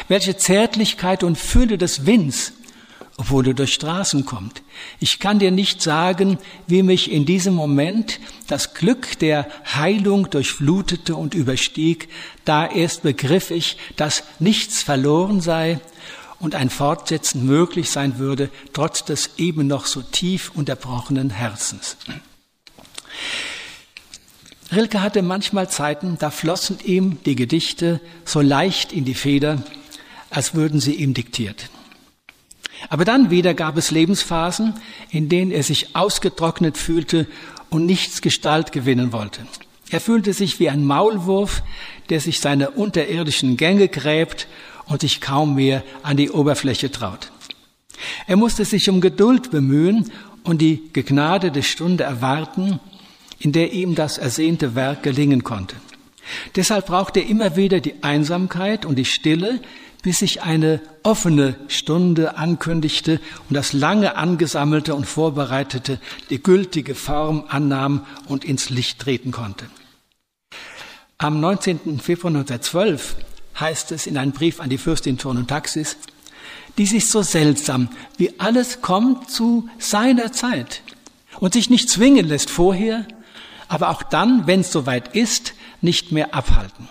Welche Zärtlichkeit und Fülle des Winds, obwohl er durch Straßen kommt. Ich kann dir nicht sagen, wie mich in diesem Moment das Glück der Heilung durchflutete und überstieg. Da erst begriff ich, dass nichts verloren sei und ein Fortsetzen möglich sein würde, trotz des eben noch so tief unterbrochenen Herzens. Rilke hatte manchmal Zeiten, da flossen ihm die Gedichte so leicht in die Feder, als würden sie ihm diktiert. Aber dann wieder gab es Lebensphasen, in denen er sich ausgetrocknet fühlte und nichts Gestalt gewinnen wollte. Er fühlte sich wie ein Maulwurf, der sich seine unterirdischen Gänge gräbt und sich kaum mehr an die Oberfläche traut. Er musste sich um Geduld bemühen und die gegnadete Stunde erwarten, in der ihm das ersehnte Werk gelingen konnte. Deshalb brauchte er immer wieder die Einsamkeit und die Stille, bis sich eine offene Stunde ankündigte und das lange angesammelte und vorbereitete die gültige Form annahm und ins Licht treten konnte. Am 19. Februar 1912 heißt es in einem Brief an die Fürstin Turn und Taxis, dies ist so seltsam, wie alles kommt zu seiner Zeit und sich nicht zwingen lässt vorher, aber auch dann, wenn es soweit ist, nicht mehr abhalten.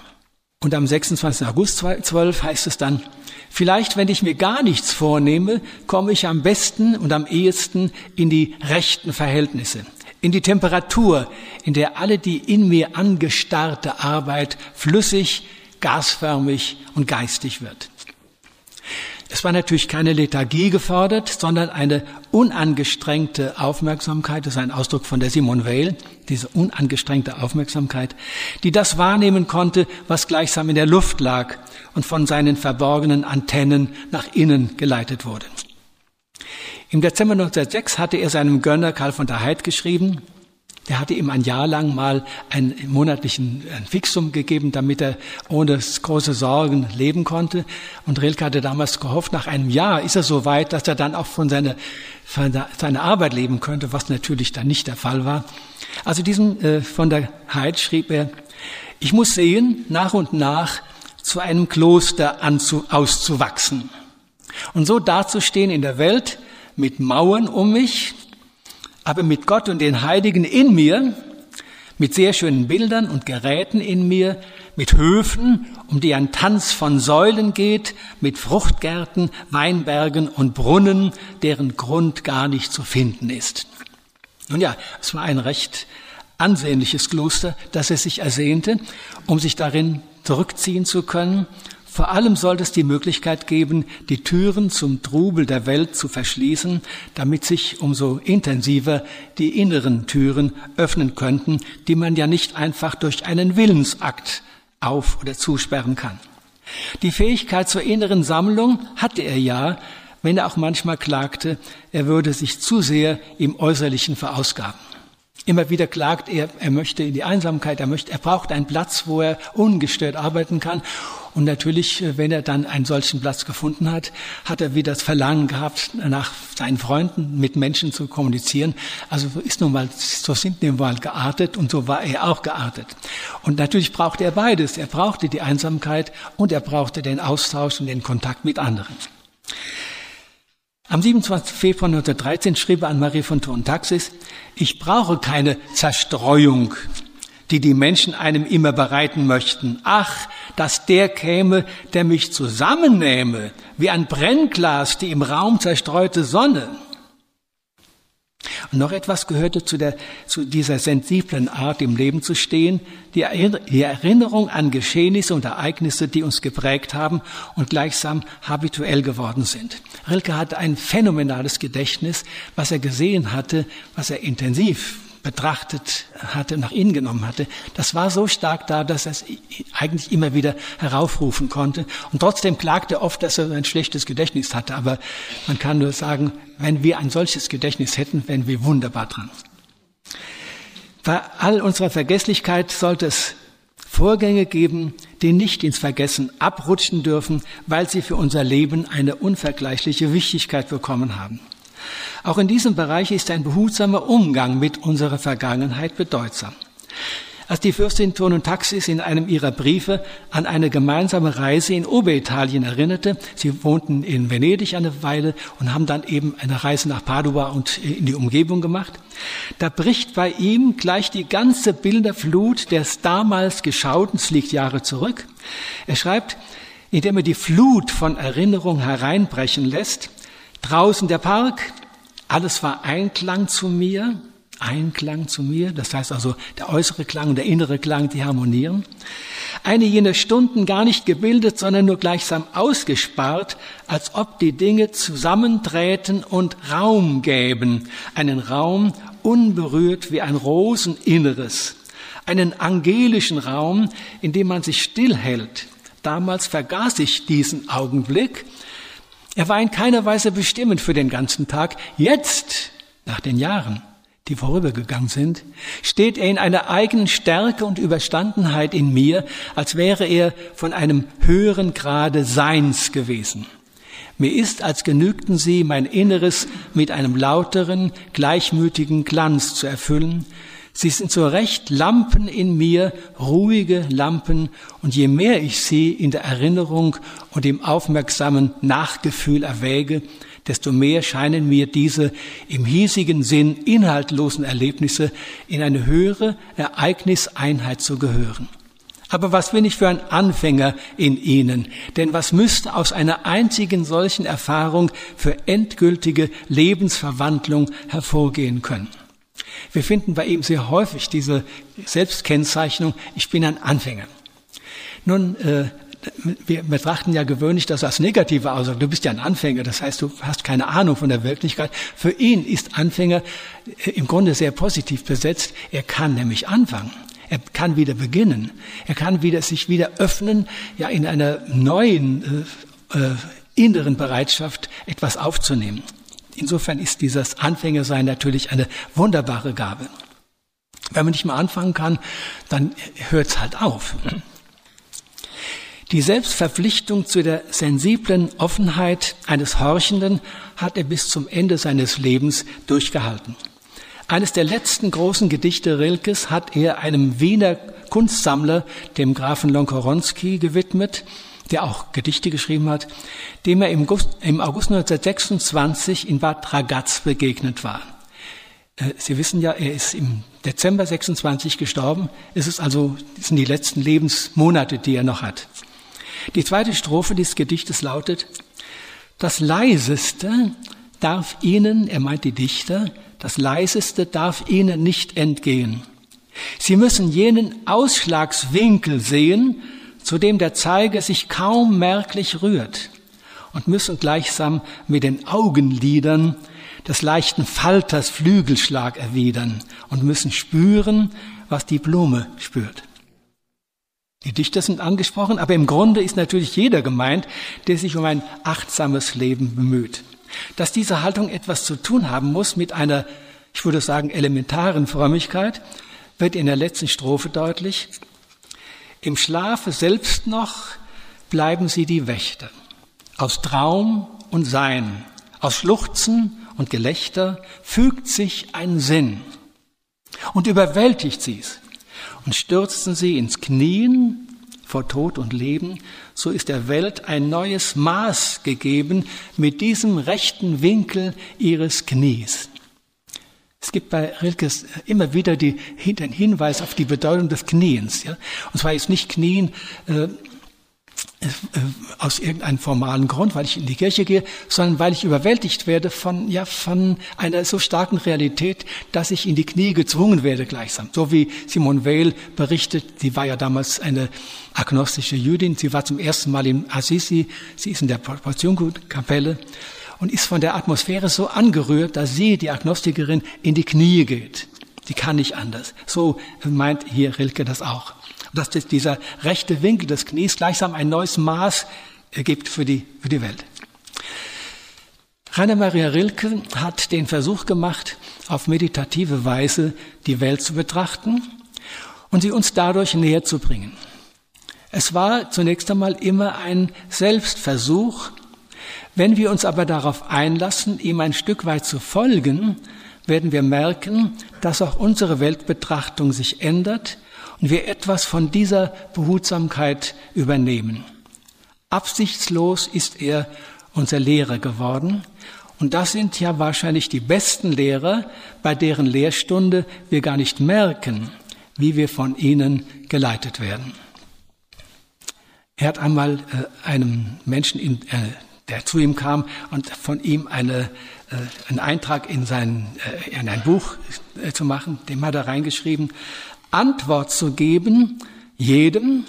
Und am 26. August 12 heißt es dann, vielleicht wenn ich mir gar nichts vornehme, komme ich am besten und am ehesten in die rechten Verhältnisse, in die Temperatur, in der alle die in mir angestarrte Arbeit flüssig, gasförmig und geistig wird. Es war natürlich keine Lethargie gefordert, sondern eine unangestrengte Aufmerksamkeit. Das ist ein Ausdruck von der Simone Weil, diese unangestrengte Aufmerksamkeit, die das wahrnehmen konnte, was gleichsam in der Luft lag und von seinen verborgenen Antennen nach innen geleitet wurde. Im Dezember 1906 hatte er seinem Gönner Karl von der Heid geschrieben, der hatte ihm ein Jahr lang mal einen monatlichen Fixum gegeben, damit er ohne große Sorgen leben konnte. Und Rilke hatte damals gehofft, nach einem Jahr ist er so weit, dass er dann auch von seiner, von seiner Arbeit leben könnte, was natürlich dann nicht der Fall war. Also diesem äh, von der Heid schrieb er, ich muss sehen, nach und nach zu einem Kloster anzu, auszuwachsen. Und so dazustehen in der Welt mit Mauern um mich, aber mit Gott und den Heiligen in mir, mit sehr schönen Bildern und Geräten in mir, mit Höfen, um die ein Tanz von Säulen geht, mit Fruchtgärten, Weinbergen und Brunnen, deren Grund gar nicht zu finden ist. Nun ja, es war ein recht ansehnliches Kloster, das er sich ersehnte, um sich darin zurückziehen zu können. Vor allem sollte es die Möglichkeit geben, die Türen zum Trubel der Welt zu verschließen, damit sich umso intensiver die inneren Türen öffnen könnten, die man ja nicht einfach durch einen Willensakt auf- oder zusperren kann. Die Fähigkeit zur inneren Sammlung hatte er ja, wenn er auch manchmal klagte, er würde sich zu sehr im Äußerlichen verausgaben. Immer wieder klagt er, er möchte in die Einsamkeit, er möchte, er braucht einen Platz, wo er ungestört arbeiten kann. Und natürlich, äh, wenn er dann einen solchen Platz gefunden hat, hat er wieder das Verlangen gehabt, nach seinen Freunden, mit Menschen zu kommunizieren. Also so ist nun mal, so sind nun mal geartet und so war er auch geartet. Und natürlich brauchte er beides. Er brauchte die Einsamkeit und er brauchte den Austausch und den Kontakt mit anderen. Am 27. Februar 1913 schrieb er an Marie von Thurn Taxis, ich brauche keine Zerstreuung, die die Menschen einem immer bereiten möchten. Ach, dass der käme, der mich zusammennähme, wie ein Brennglas, die im Raum zerstreute Sonne. Und noch etwas gehörte zu, der, zu dieser sensiblen Art, im Leben zu stehen, die Erinnerung an Geschehnisse und Ereignisse, die uns geprägt haben und gleichsam habituell geworden sind. Rilke hatte ein phänomenales Gedächtnis, was er gesehen hatte, was er intensiv betrachtet hatte, nach innen genommen hatte, das war so stark da, dass er es eigentlich immer wieder heraufrufen konnte. Und trotzdem klagte er oft, dass er ein schlechtes Gedächtnis hatte. Aber man kann nur sagen, wenn wir ein solches Gedächtnis hätten, wären wir wunderbar dran. Bei all unserer Vergesslichkeit sollte es Vorgänge geben, die nicht ins Vergessen abrutschen dürfen, weil sie für unser Leben eine unvergleichliche Wichtigkeit bekommen haben. Auch in diesem Bereich ist ein behutsamer Umgang mit unserer Vergangenheit bedeutsam. Als die Fürstin Taxis in einem ihrer Briefe an eine gemeinsame Reise in Oberitalien erinnerte, sie wohnten in Venedig eine Weile und haben dann eben eine Reise nach Padua und in die Umgebung gemacht, da bricht bei ihm gleich die ganze Bilderflut des damals Geschauten, es liegt Jahre zurück. Er schreibt, indem er die Flut von Erinnerung hereinbrechen lässt, draußen der Park, alles war Einklang zu mir, Einklang zu mir, das heißt also der äußere Klang und der innere Klang, die harmonieren. Eine jener Stunden gar nicht gebildet, sondern nur gleichsam ausgespart, als ob die Dinge zusammenträten und Raum gäben, einen Raum unberührt wie ein Roseninneres, einen angelischen Raum, in dem man sich stillhält. Damals vergaß ich diesen Augenblick er war in keiner Weise bestimmend für den ganzen Tag. Jetzt, nach den Jahren, die vorübergegangen sind, steht er in einer eigenen Stärke und Überstandenheit in mir, als wäre er von einem höheren Grade Seins gewesen. Mir ist, als genügten sie, mein Inneres mit einem lauteren, gleichmütigen Glanz zu erfüllen, Sie sind so recht Lampen in mir, ruhige Lampen, und je mehr ich sie in der Erinnerung und im aufmerksamen Nachgefühl erwäge, desto mehr scheinen mir diese im hiesigen Sinn inhaltlosen Erlebnisse in eine höhere Ereigniseinheit zu gehören. Aber was bin ich für ein Anfänger in ihnen? Denn was müsste aus einer einzigen solchen Erfahrung für endgültige Lebensverwandlung hervorgehen können? Wir finden bei ihm sehr häufig diese Selbstkennzeichnung, ich bin ein Anfänger. Nun, äh, wir betrachten ja gewöhnlich das als negative Aussage. Du bist ja ein Anfänger, das heißt, du hast keine Ahnung von der Wirklichkeit. Für ihn ist Anfänger äh, im Grunde sehr positiv besetzt. Er kann nämlich anfangen. Er kann wieder beginnen. Er kann wieder sich wieder öffnen, ja in einer neuen äh, äh, inneren Bereitschaft etwas aufzunehmen. Insofern ist dieses Anfängersein natürlich eine wunderbare Gabe. Wenn man nicht mal anfangen kann, dann hört es halt auf. Die Selbstverpflichtung zu der sensiblen Offenheit eines Horchenden hat er bis zum Ende seines Lebens durchgehalten. Eines der letzten großen Gedichte Rilkes hat er einem Wiener Kunstsammler, dem Grafen Lonkoronsky, gewidmet, der auch Gedichte geschrieben hat, dem er im August, im August 1926 in Bad Ragaz begegnet war. Äh, Sie wissen ja, er ist im Dezember 26 gestorben. Es ist also, es sind die letzten Lebensmonate, die er noch hat. Die zweite Strophe dieses Gedichtes lautet, das Leiseste darf Ihnen, er meint die Dichter, das Leiseste darf Ihnen nicht entgehen. Sie müssen jenen Ausschlagswinkel sehen, zu dem der Zeiger sich kaum merklich rührt und müssen gleichsam mit den Augenlidern des leichten Falters Flügelschlag erwidern und müssen spüren, was die Blume spürt. Die Dichter sind angesprochen, aber im Grunde ist natürlich jeder gemeint, der sich um ein achtsames Leben bemüht. Dass diese Haltung etwas zu tun haben muss mit einer, ich würde sagen, elementaren Frömmigkeit, wird in der letzten Strophe deutlich. Im Schlafe selbst noch bleiben sie die Wächter. Aus Traum und Sein, aus Schluchzen und Gelächter fügt sich ein Sinn und überwältigt sie's und stürzten sie ins Knien vor Tod und Leben, so ist der Welt ein neues Maß gegeben mit diesem rechten Winkel ihres Knies. Es gibt bei Rilkes immer wieder die, den Hinweis auf die Bedeutung des Kniens. Ja? Und zwar ist nicht Knien äh, äh, aus irgendeinem formalen Grund, weil ich in die Kirche gehe, sondern weil ich überwältigt werde von, ja, von einer so starken Realität, dass ich in die Knie gezwungen werde gleichsam. So wie Simone Weil berichtet, sie war ja damals eine agnostische Jüdin, sie war zum ersten Mal in Assisi, sie ist in der Portionkapelle und ist von der Atmosphäre so angerührt, dass sie, die Agnostikerin, in die Knie geht. Sie kann nicht anders. So meint hier Rilke das auch dass dieser rechte Winkel des Knies gleichsam ein neues Maß ergibt für die, für die Welt. Rainer Maria Rilke hat den Versuch gemacht, auf meditative Weise die Welt zu betrachten und sie uns dadurch näher zu bringen. Es war zunächst einmal immer ein Selbstversuch. Wenn wir uns aber darauf einlassen, ihm ein Stück weit zu folgen, werden wir merken, dass auch unsere Weltbetrachtung sich ändert und wir etwas von dieser Behutsamkeit übernehmen. Absichtslos ist er unser Lehrer geworden. Und das sind ja wahrscheinlich die besten Lehrer, bei deren Lehrstunde wir gar nicht merken, wie wir von ihnen geleitet werden. Er hat einmal äh, einem Menschen, in, äh, der zu ihm kam und von ihm eine, äh, einen Eintrag in, sein, äh, in ein Buch äh, zu machen, dem hat er reingeschrieben, Antwort zu geben, jedem,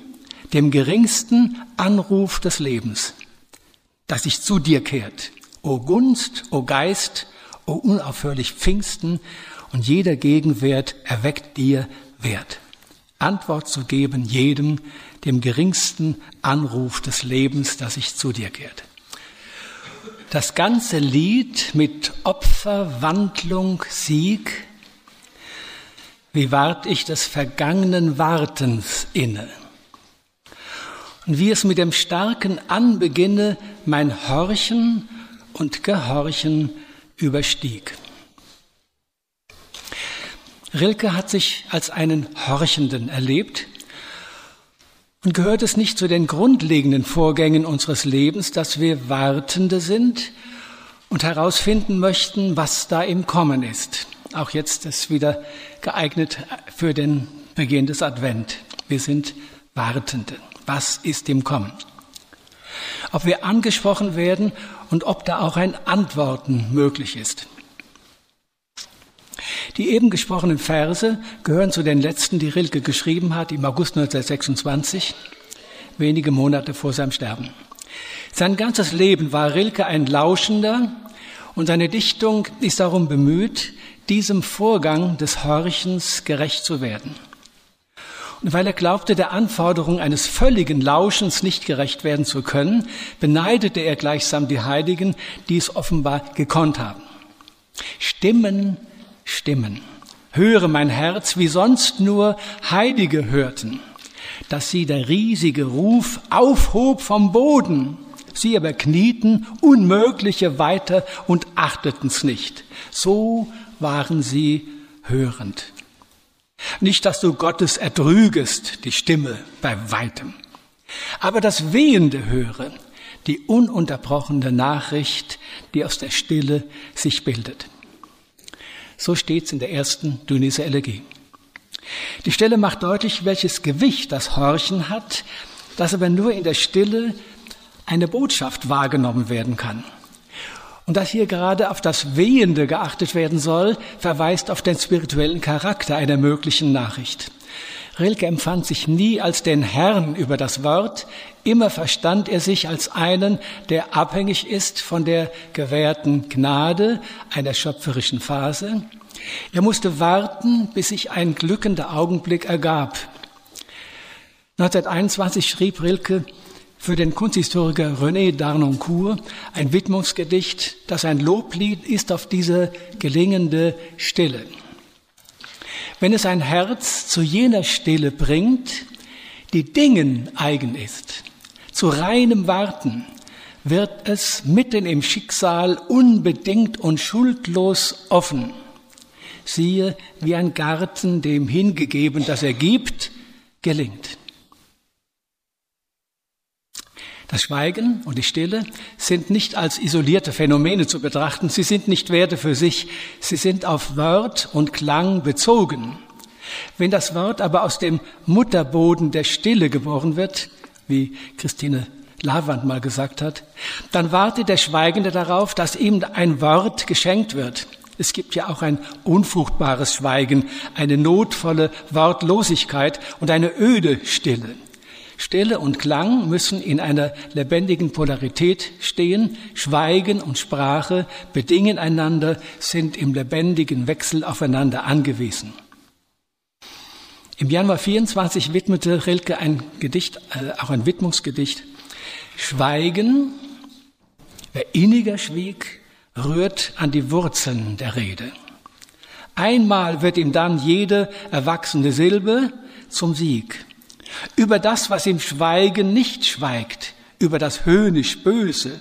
dem geringsten Anruf des Lebens, das sich zu dir kehrt. O Gunst, o Geist, o unaufhörlich Pfingsten und jeder Gegenwert erweckt dir Wert. Antwort zu geben jedem, dem geringsten Anruf des Lebens, das sich zu dir kehrt. Das ganze Lied mit Opfer, Wandlung, Sieg wie ward ich des vergangenen Wartens inne? Und wie es mit dem starken Anbeginne mein Horchen und Gehorchen überstieg. Rilke hat sich als einen Horchenden erlebt und gehört es nicht zu den grundlegenden Vorgängen unseres Lebens, dass wir Wartende sind und herausfinden möchten, was da im Kommen ist. Auch jetzt ist wieder geeignet für den Beginn des Advent. Wir sind Wartende. Was ist im Kommen? Ob wir angesprochen werden und ob da auch ein Antworten möglich ist. Die eben gesprochenen Verse gehören zu den letzten, die Rilke geschrieben hat im August 1926, wenige Monate vor seinem Sterben. Sein ganzes Leben war Rilke ein Lauschender und seine Dichtung ist darum bemüht, diesem Vorgang des Horchens gerecht zu werden. Und weil er glaubte, der Anforderung eines völligen Lauschens nicht gerecht werden zu können, beneidete er gleichsam die Heiligen, die es offenbar gekonnt haben. Stimmen, Stimmen. Höre mein Herz, wie sonst nur Heilige hörten, dass sie der riesige Ruf aufhob vom Boden. Sie aber knieten Unmögliche weiter und achteten's nicht. So waren sie hörend. Nicht, dass du Gottes ertrügest, die Stimme bei weitem. aber das Wehende höre, die ununterbrochene Nachricht, die aus der Stille sich bildet. So steht's in der ersten Dyniser Elegie. Die Stelle macht deutlich, welches Gewicht das Horchen hat, das aber nur in der Stille eine Botschaft wahrgenommen werden kann. Und dass hier gerade auf das Wehende geachtet werden soll, verweist auf den spirituellen Charakter einer möglichen Nachricht. Rilke empfand sich nie als den Herrn über das Wort, immer verstand er sich als einen, der abhängig ist von der gewährten Gnade einer schöpferischen Phase. Er musste warten, bis sich ein glückender Augenblick ergab. 1921 schrieb Rilke für den Kunsthistoriker René Darnoncourt ein Widmungsgedicht, das ein Loblied ist auf diese gelingende Stille. Wenn es ein Herz zu jener Stille bringt, die Dingen eigen ist, zu reinem Warten, wird es mitten im Schicksal unbedingt und schuldlos offen. Siehe, wie ein Garten, dem hingegeben, das er gibt, gelingt. Das Schweigen und die Stille sind nicht als isolierte Phänomene zu betrachten, sie sind nicht Werte für sich, sie sind auf Wort und Klang bezogen. Wenn das Wort aber aus dem Mutterboden der Stille geboren wird, wie Christine Lavand mal gesagt hat, dann wartet der Schweigende darauf, dass ihm ein Wort geschenkt wird. Es gibt ja auch ein unfruchtbares Schweigen, eine notvolle Wortlosigkeit und eine öde Stille. Stille und Klang müssen in einer lebendigen Polarität stehen. Schweigen und Sprache bedingen einander, sind im lebendigen Wechsel aufeinander angewiesen. Im Januar 24 widmete Rilke ein Gedicht, äh, auch ein Widmungsgedicht. Schweigen, wer inniger schwieg, rührt an die Wurzeln der Rede. Einmal wird ihm dann jede erwachsene Silbe zum Sieg. Über das, was im Schweigen nicht schweigt, über das höhnisch Böse,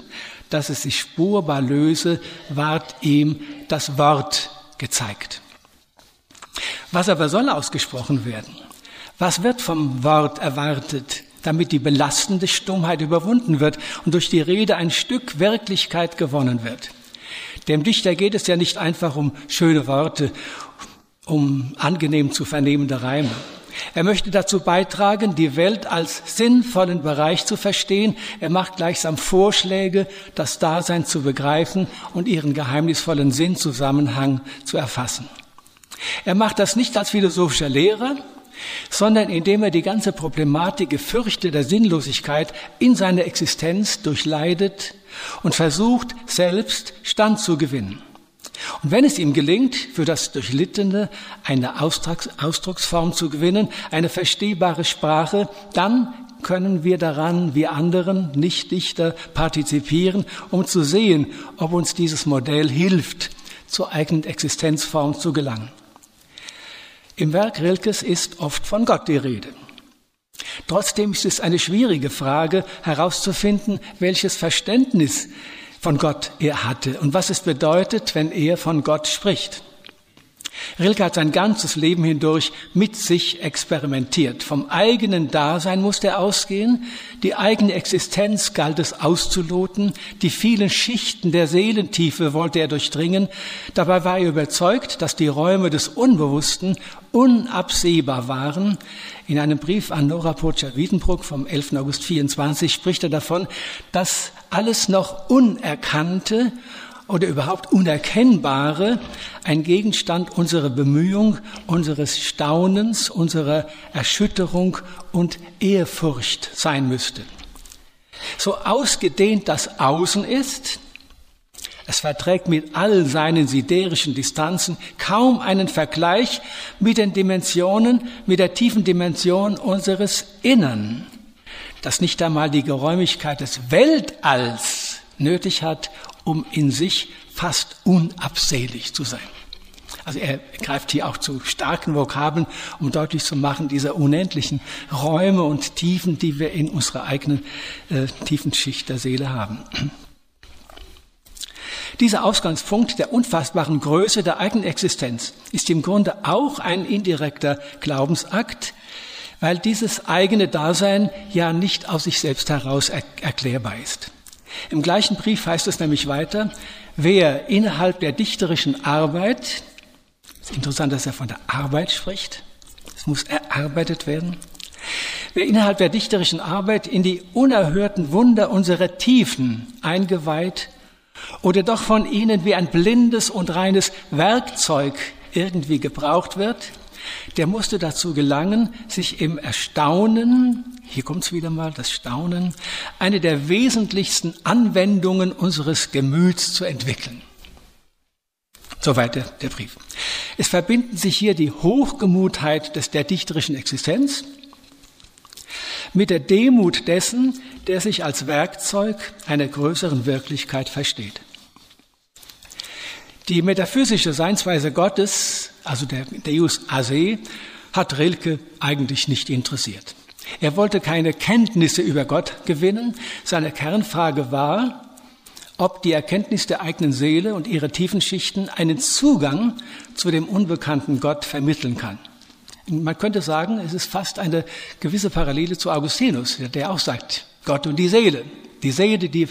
dass es sich spurbar löse, ward ihm das Wort gezeigt. Was aber soll ausgesprochen werden? Was wird vom Wort erwartet, damit die belastende Stummheit überwunden wird und durch die Rede ein Stück Wirklichkeit gewonnen wird? Dem Dichter geht es ja nicht einfach um schöne Worte, um angenehm zu vernehmende Reime. Er möchte dazu beitragen, die Welt als sinnvollen Bereich zu verstehen. Er macht gleichsam Vorschläge, das Dasein zu begreifen und ihren geheimnisvollen Sinnzusammenhang zu erfassen. Er macht das nicht als philosophischer Lehrer, sondern indem er die ganze Problematik Gefürchte der Sinnlosigkeit in seiner Existenz durchleidet und versucht, selbst Stand zu gewinnen. Und wenn es ihm gelingt, für das Durchlittene eine Ausdrucksform zu gewinnen, eine verstehbare Sprache, dann können wir daran, wie anderen Nicht-Dichter, partizipieren, um zu sehen, ob uns dieses Modell hilft, zur eigenen Existenzform zu gelangen. Im Werk Rilkes ist oft von Gott die Rede. Trotzdem ist es eine schwierige Frage herauszufinden, welches Verständnis von Gott er hatte und was es bedeutet, wenn er von Gott spricht. Rilke hat sein ganzes Leben hindurch mit sich experimentiert. Vom eigenen Dasein musste er ausgehen, die eigene Existenz galt es auszuloten, die vielen Schichten der Seelentiefe wollte er durchdringen. Dabei war er überzeugt, dass die Räume des Unbewussten unabsehbar waren. In einem Brief an Nora Pocher-Wiedenbruck vom 11. August 24 spricht er davon, dass alles noch Unerkannte oder überhaupt Unerkennbare ein Gegenstand unserer Bemühung, unseres Staunens, unserer Erschütterung und Ehrfurcht sein müsste. So ausgedehnt das Außen ist, es verträgt mit all seinen siderischen Distanzen kaum einen Vergleich mit den Dimensionen, mit der tiefen Dimension unseres Innern, das nicht einmal die Geräumigkeit des Weltalls nötig hat, um in sich fast unabsehlich zu sein. Also er greift hier auch zu starken Vokabeln, um deutlich zu machen, diese unendlichen Räume und Tiefen, die wir in unserer eigenen äh, tiefen Schicht der Seele haben. Dieser Ausgangspunkt der unfassbaren Größe der eigenen Existenz ist im Grunde auch ein indirekter Glaubensakt, weil dieses eigene Dasein ja nicht aus sich selbst heraus er erklärbar ist. Im gleichen Brief heißt es nämlich weiter, wer innerhalb der dichterischen Arbeit, ist interessant, dass er von der Arbeit spricht, es muss erarbeitet werden, wer innerhalb der dichterischen Arbeit in die unerhörten Wunder unserer Tiefen eingeweiht oder doch von ihnen wie ein blindes und reines Werkzeug irgendwie gebraucht wird, der musste dazu gelangen, sich im Erstaunen, hier kommt's wieder mal, das Staunen, eine der wesentlichsten Anwendungen unseres Gemüts zu entwickeln. Soweit der, der Brief. Es verbinden sich hier die Hochgemutheit des, der dichterischen Existenz mit der Demut dessen, der sich als Werkzeug einer größeren Wirklichkeit versteht. Die metaphysische Seinsweise Gottes, also der Deus Ase, hat Rilke eigentlich nicht interessiert. Er wollte keine Kenntnisse über Gott gewinnen. Seine Kernfrage war, ob die Erkenntnis der eigenen Seele und ihre tiefen Schichten einen Zugang zu dem unbekannten Gott vermitteln kann. Man könnte sagen, es ist fast eine gewisse Parallele zu Augustinus, der auch sagt, Gott und die Seele. Die Seele, die,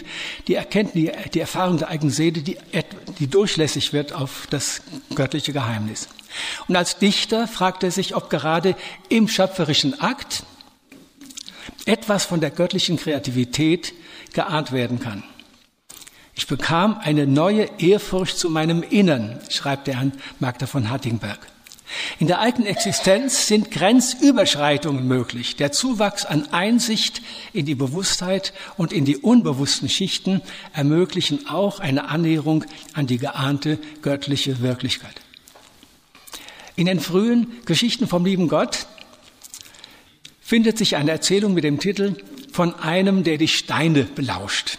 die erkennt die, die Erfahrung der eigenen Seele, die, die durchlässig wird auf das göttliche Geheimnis. Und als Dichter fragt er sich, ob gerade im schöpferischen Akt etwas von der göttlichen Kreativität geahnt werden kann. Ich bekam eine neue Ehrfurcht zu meinem Innern, schreibt er an Magda von Hattingberg. In der alten Existenz sind Grenzüberschreitungen möglich. Der Zuwachs an Einsicht in die Bewusstheit und in die unbewussten Schichten ermöglichen auch eine Annäherung an die geahnte göttliche Wirklichkeit. In den frühen Geschichten vom lieben Gott findet sich eine Erzählung mit dem Titel von einem, der die Steine belauscht.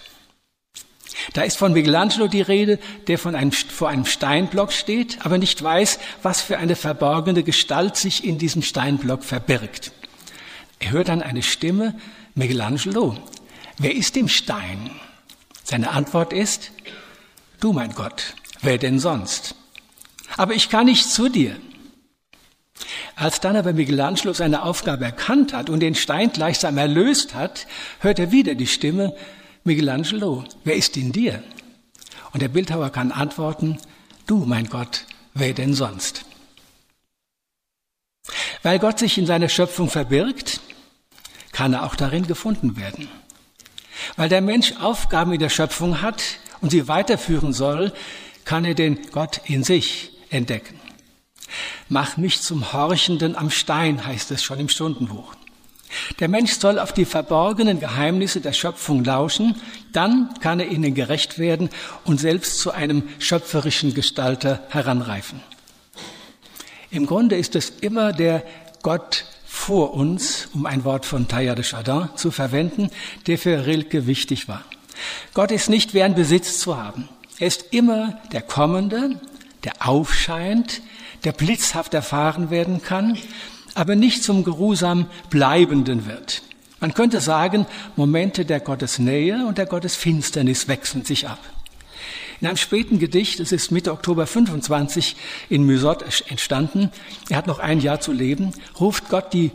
Da ist von Michelangelo die Rede, der von einem, vor einem Steinblock steht, aber nicht weiß, was für eine verborgene Gestalt sich in diesem Steinblock verbirgt. Er hört dann eine Stimme, Michelangelo, wer ist im Stein? Seine Antwort ist, du mein Gott, wer denn sonst? Aber ich kann nicht zu dir. Als dann aber Michelangelo seine Aufgabe erkannt hat und den Stein gleichsam erlöst hat, hört er wieder die Stimme, Michelangelo, wer ist in dir? Und der Bildhauer kann antworten, du, mein Gott, wer denn sonst? Weil Gott sich in seiner Schöpfung verbirgt, kann er auch darin gefunden werden. Weil der Mensch Aufgaben in der Schöpfung hat und sie weiterführen soll, kann er den Gott in sich entdecken. Mach mich zum Horchenden am Stein, heißt es schon im Stundenbuch. Der Mensch soll auf die verborgenen Geheimnisse der Schöpfung lauschen, dann kann er ihnen gerecht werden und selbst zu einem schöpferischen Gestalter heranreifen. Im Grunde ist es immer der Gott vor uns, um ein Wort von Taillard de Chardin zu verwenden, der für Rilke wichtig war. Gott ist nicht wie ein Besitz zu haben. Er ist immer der Kommende, der aufscheint, der blitzhaft erfahren werden kann, aber nicht zum Geruhsam Bleibenden wird. Man könnte sagen, Momente der Gottesnähe und der Gottesfinsternis wechseln sich ab. In einem späten Gedicht, es ist Mitte Oktober 25 in Mysot entstanden, er hat noch ein Jahr zu leben, ruft Gott die,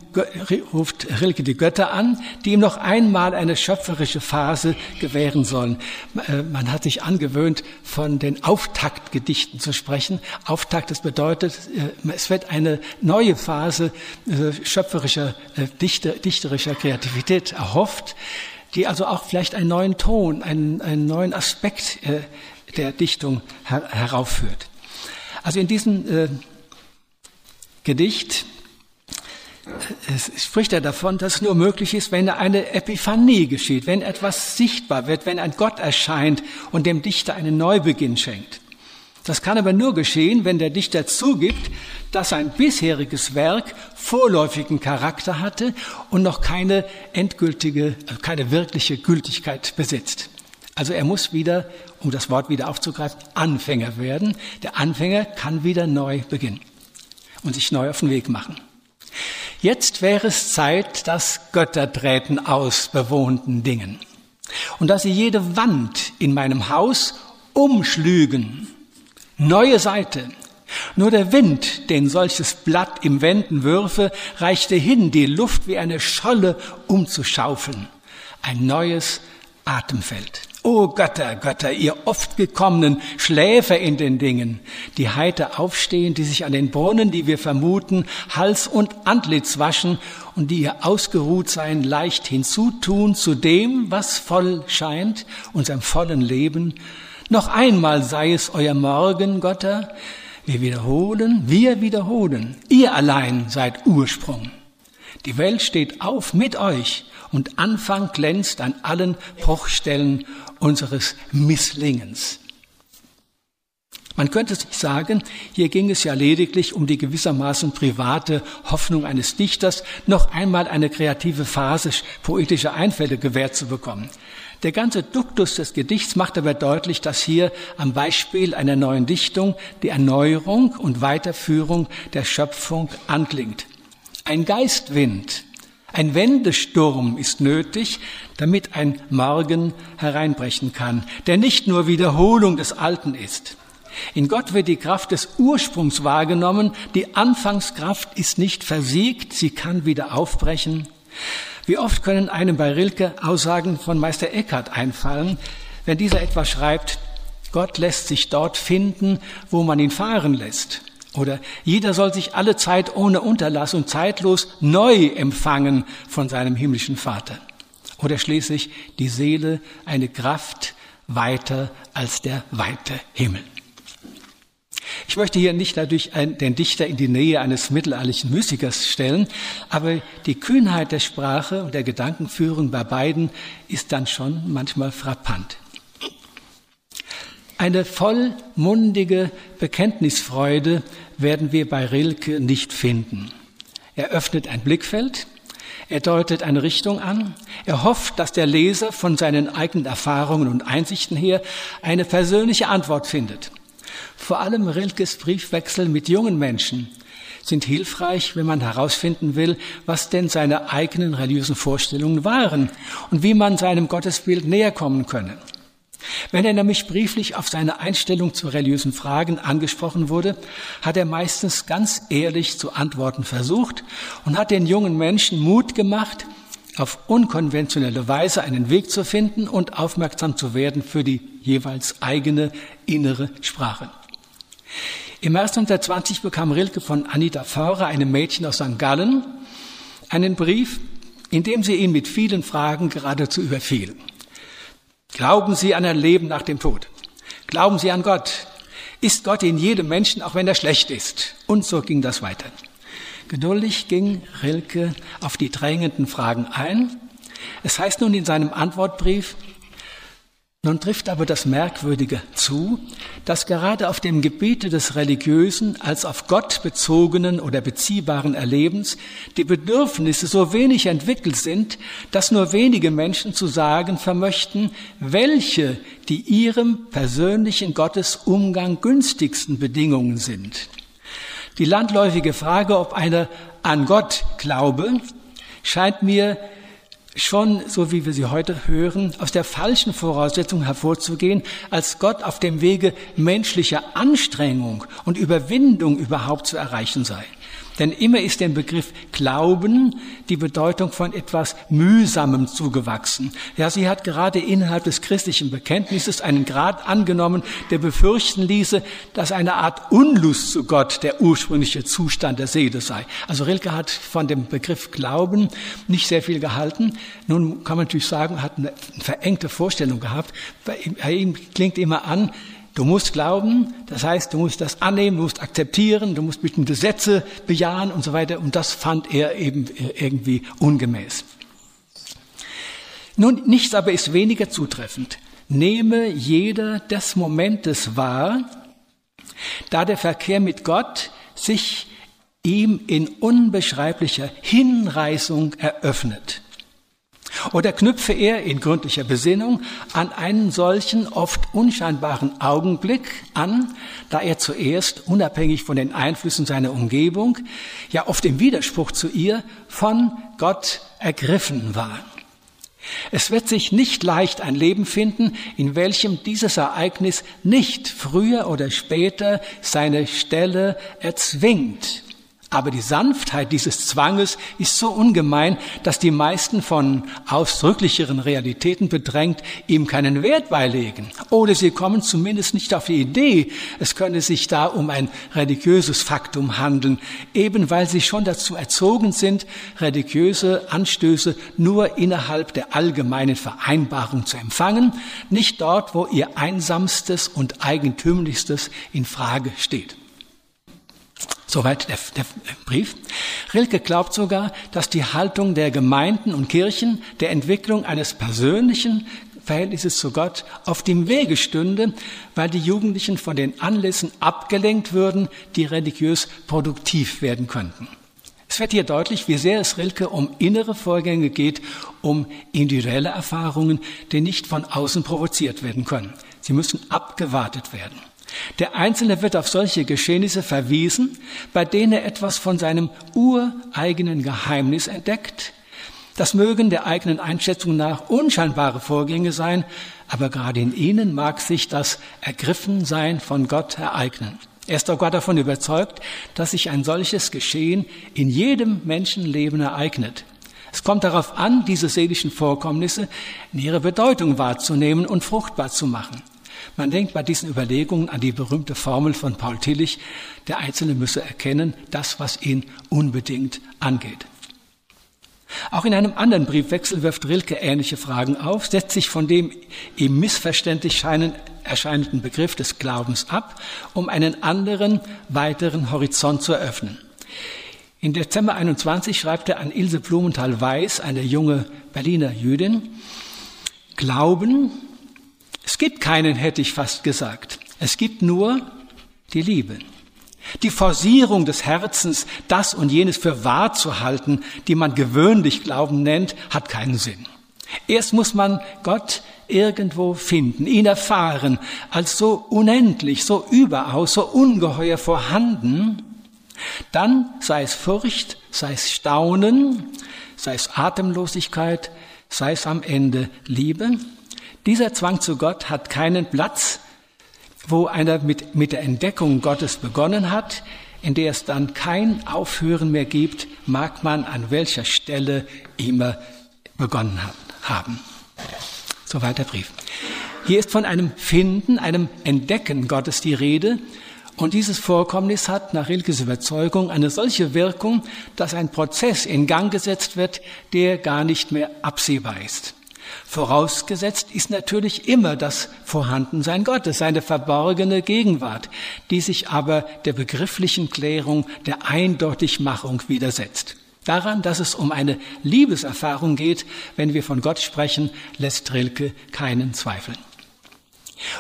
ruft Rilke die Götter an, die ihm noch einmal eine schöpferische Phase gewähren sollen. Äh, man hat sich angewöhnt, von den Auftaktgedichten zu sprechen. Auftakt, das bedeutet, äh, es wird eine neue Phase äh, schöpferischer, dichterischer Kreativität erhofft die also auch vielleicht einen neuen Ton, einen, einen neuen Aspekt äh, der Dichtung her heraufführt. Also in diesem äh, Gedicht äh, spricht er davon, dass es nur möglich ist, wenn eine Epiphanie geschieht, wenn etwas sichtbar wird, wenn ein Gott erscheint und dem Dichter einen Neubeginn schenkt. Das kann aber nur geschehen, wenn der Dichter zugibt, dass sein bisheriges Werk vorläufigen Charakter hatte und noch keine endgültige, keine wirkliche Gültigkeit besitzt. Also er muss wieder, um das Wort wieder aufzugreifen, Anfänger werden. Der Anfänger kann wieder neu beginnen und sich neu auf den Weg machen. Jetzt wäre es Zeit, dass Götter treten aus bewohnten Dingen und dass sie jede Wand in meinem Haus umschlügen. Neue Seite, Nur der Wind, den solches Blatt im Wenden würfe, reichte hin, die Luft wie eine Scholle umzuschaufeln. Ein neues Atemfeld. O Götter, Götter, ihr oft gekommenen Schläfer in den Dingen, die heiter aufstehen, die sich an den Brunnen, die wir vermuten, Hals und Antlitz waschen und die ihr ausgeruht sein leicht hinzutun zu dem, was voll scheint, unserem vollen Leben. Noch einmal sei es euer Morgen, Götter, wir wiederholen, wir wiederholen, ihr allein seid Ursprung. Die Welt steht auf mit euch und Anfang glänzt an allen Bruchstellen unseres Misslingens. Man könnte sagen, hier ging es ja lediglich um die gewissermaßen private Hoffnung eines Dichters, noch einmal eine kreative Phase poetischer Einfälle gewährt zu bekommen. Der ganze Duktus des Gedichts macht aber deutlich, dass hier am Beispiel einer neuen Dichtung die Erneuerung und Weiterführung der Schöpfung anklingt. Ein Geistwind, ein Wendesturm ist nötig, damit ein Morgen hereinbrechen kann, der nicht nur Wiederholung des Alten ist. In Gott wird die Kraft des Ursprungs wahrgenommen, die Anfangskraft ist nicht versiegt, sie kann wieder aufbrechen. Wie oft können einem bei Rilke Aussagen von Meister Eckhart einfallen, wenn dieser etwa schreibt, Gott lässt sich dort finden, wo man ihn fahren lässt. Oder jeder soll sich alle Zeit ohne Unterlass und zeitlos neu empfangen von seinem himmlischen Vater. Oder schließlich die Seele eine Kraft weiter als der weite Himmel. Ich möchte hier nicht dadurch den Dichter in die Nähe eines mittelalterlichen Mystikers stellen, aber die Kühnheit der Sprache und der Gedankenführung bei beiden ist dann schon manchmal frappant. Eine vollmundige Bekenntnisfreude werden wir bei Rilke nicht finden. Er öffnet ein Blickfeld, er deutet eine Richtung an, er hofft, dass der Leser von seinen eigenen Erfahrungen und Einsichten her eine persönliche Antwort findet. Vor allem Rilkes Briefwechsel mit jungen Menschen sind hilfreich, wenn man herausfinden will, was denn seine eigenen religiösen Vorstellungen waren und wie man seinem Gottesbild näher kommen könne. Wenn er nämlich brieflich auf seine Einstellung zu religiösen Fragen angesprochen wurde, hat er meistens ganz ehrlich zu antworten versucht und hat den jungen Menschen Mut gemacht, auf unkonventionelle Weise einen Weg zu finden und aufmerksam zu werden für die jeweils eigene innere Sprache. Im März 1920 bekam Rilke von Anita Faurer, einem Mädchen aus St. Gallen, einen Brief, in dem sie ihn mit vielen Fragen geradezu überfiel. Glauben Sie an ein Leben nach dem Tod? Glauben Sie an Gott? Ist Gott in jedem Menschen, auch wenn er schlecht ist? Und so ging das weiter. Geduldig ging Rilke auf die drängenden Fragen ein. Es heißt nun in seinem Antwortbrief, nun trifft aber das Merkwürdige zu, dass gerade auf dem Gebiete des religiösen als auf Gott bezogenen oder beziehbaren Erlebens die Bedürfnisse so wenig entwickelt sind, dass nur wenige Menschen zu sagen vermöchten, welche die ihrem persönlichen Gottesumgang günstigsten Bedingungen sind. Die landläufige Frage, ob einer an Gott glaube, scheint mir schon, so wie wir sie heute hören, aus der falschen Voraussetzung hervorzugehen, als Gott auf dem Wege menschlicher Anstrengung und Überwindung überhaupt zu erreichen sei. Denn immer ist dem Begriff Glauben die Bedeutung von etwas Mühsamem zugewachsen. Ja, sie hat gerade innerhalb des christlichen Bekenntnisses einen Grad angenommen, der befürchten ließe, dass eine Art Unlust zu Gott der ursprüngliche Zustand der Seele sei. Also Rilke hat von dem Begriff Glauben nicht sehr viel gehalten. Nun kann man natürlich sagen, hat eine verengte Vorstellung gehabt. Bei ihm klingt immer an, Du musst glauben, das heißt, du musst das annehmen, du musst akzeptieren, du musst bestimmte Gesetze bejahen und so weiter. Und das fand er eben irgendwie ungemäß. Nun, nichts aber ist weniger zutreffend. Nehme jeder des Momentes wahr, da der Verkehr mit Gott sich ihm in unbeschreiblicher Hinreißung eröffnet. Oder knüpfe er in gründlicher Besinnung an einen solchen oft unscheinbaren Augenblick an, da er zuerst, unabhängig von den Einflüssen seiner Umgebung, ja oft im Widerspruch zu ihr, von Gott ergriffen war. Es wird sich nicht leicht ein Leben finden, in welchem dieses Ereignis nicht früher oder später seine Stelle erzwingt. Aber die Sanftheit dieses Zwanges ist so ungemein, dass die meisten von ausdrücklicheren Realitäten bedrängt ihm keinen Wert beilegen. Oder sie kommen zumindest nicht auf die Idee, es könne sich da um ein religiöses Faktum handeln, eben weil sie schon dazu erzogen sind, religiöse Anstöße nur innerhalb der allgemeinen Vereinbarung zu empfangen, nicht dort, wo ihr einsamstes und eigentümlichstes in Frage steht. Soweit der, der, Brief. Rilke glaubt sogar, dass die Haltung der Gemeinden und Kirchen der Entwicklung eines persönlichen Verhältnisses zu Gott auf dem Wege stünde, weil die Jugendlichen von den Anlässen abgelenkt würden, die religiös produktiv werden könnten. Es wird hier deutlich, wie sehr es Rilke um innere Vorgänge geht, um individuelle Erfahrungen, die nicht von außen provoziert werden können. Sie müssen abgewartet werden. Der Einzelne wird auf solche Geschehnisse verwiesen, bei denen er etwas von seinem ureigenen Geheimnis entdeckt. Das mögen der eigenen Einschätzung nach unscheinbare Vorgänge sein, aber gerade in ihnen mag sich das Ergriffensein von Gott ereignen. Er ist sogar davon überzeugt, dass sich ein solches Geschehen in jedem Menschenleben ereignet. Es kommt darauf an, diese seelischen Vorkommnisse in ihrer Bedeutung wahrzunehmen und fruchtbar zu machen. Man denkt bei diesen Überlegungen an die berühmte Formel von Paul Tillich, der Einzelne müsse erkennen, das, was ihn unbedingt angeht. Auch in einem anderen Briefwechsel wirft Rilke ähnliche Fragen auf, setzt sich von dem ihm missverständlich scheinen, erscheinenden Begriff des Glaubens ab, um einen anderen, weiteren Horizont zu eröffnen. In Dezember 21 schreibt er an Ilse Blumenthal-Weiß, eine junge Berliner Jüdin, Glauben es gibt keinen, hätte ich fast gesagt. Es gibt nur die Liebe. Die Forcierung des Herzens, das und jenes für wahr zu halten, die man gewöhnlich Glauben nennt, hat keinen Sinn. Erst muss man Gott irgendwo finden, ihn erfahren, als so unendlich, so überaus, so ungeheuer vorhanden. Dann sei es Furcht, sei es Staunen, sei es Atemlosigkeit, sei es am Ende Liebe. Dieser Zwang zu Gott hat keinen Platz, wo einer mit, mit der Entdeckung Gottes begonnen hat, in der es dann kein Aufhören mehr gibt, mag man an welcher Stelle immer begonnen haben. Soweit der Brief. Hier ist von einem Finden, einem Entdecken Gottes die Rede. Und dieses Vorkommnis hat nach Rilkes Überzeugung eine solche Wirkung, dass ein Prozess in Gang gesetzt wird, der gar nicht mehr absehbar ist. Vorausgesetzt ist natürlich immer das Vorhandensein Gottes, seine verborgene Gegenwart, die sich aber der begrifflichen Klärung, der Eindeutigmachung widersetzt. Daran, dass es um eine Liebeserfahrung geht, wenn wir von Gott sprechen, lässt Rilke keinen zweifeln.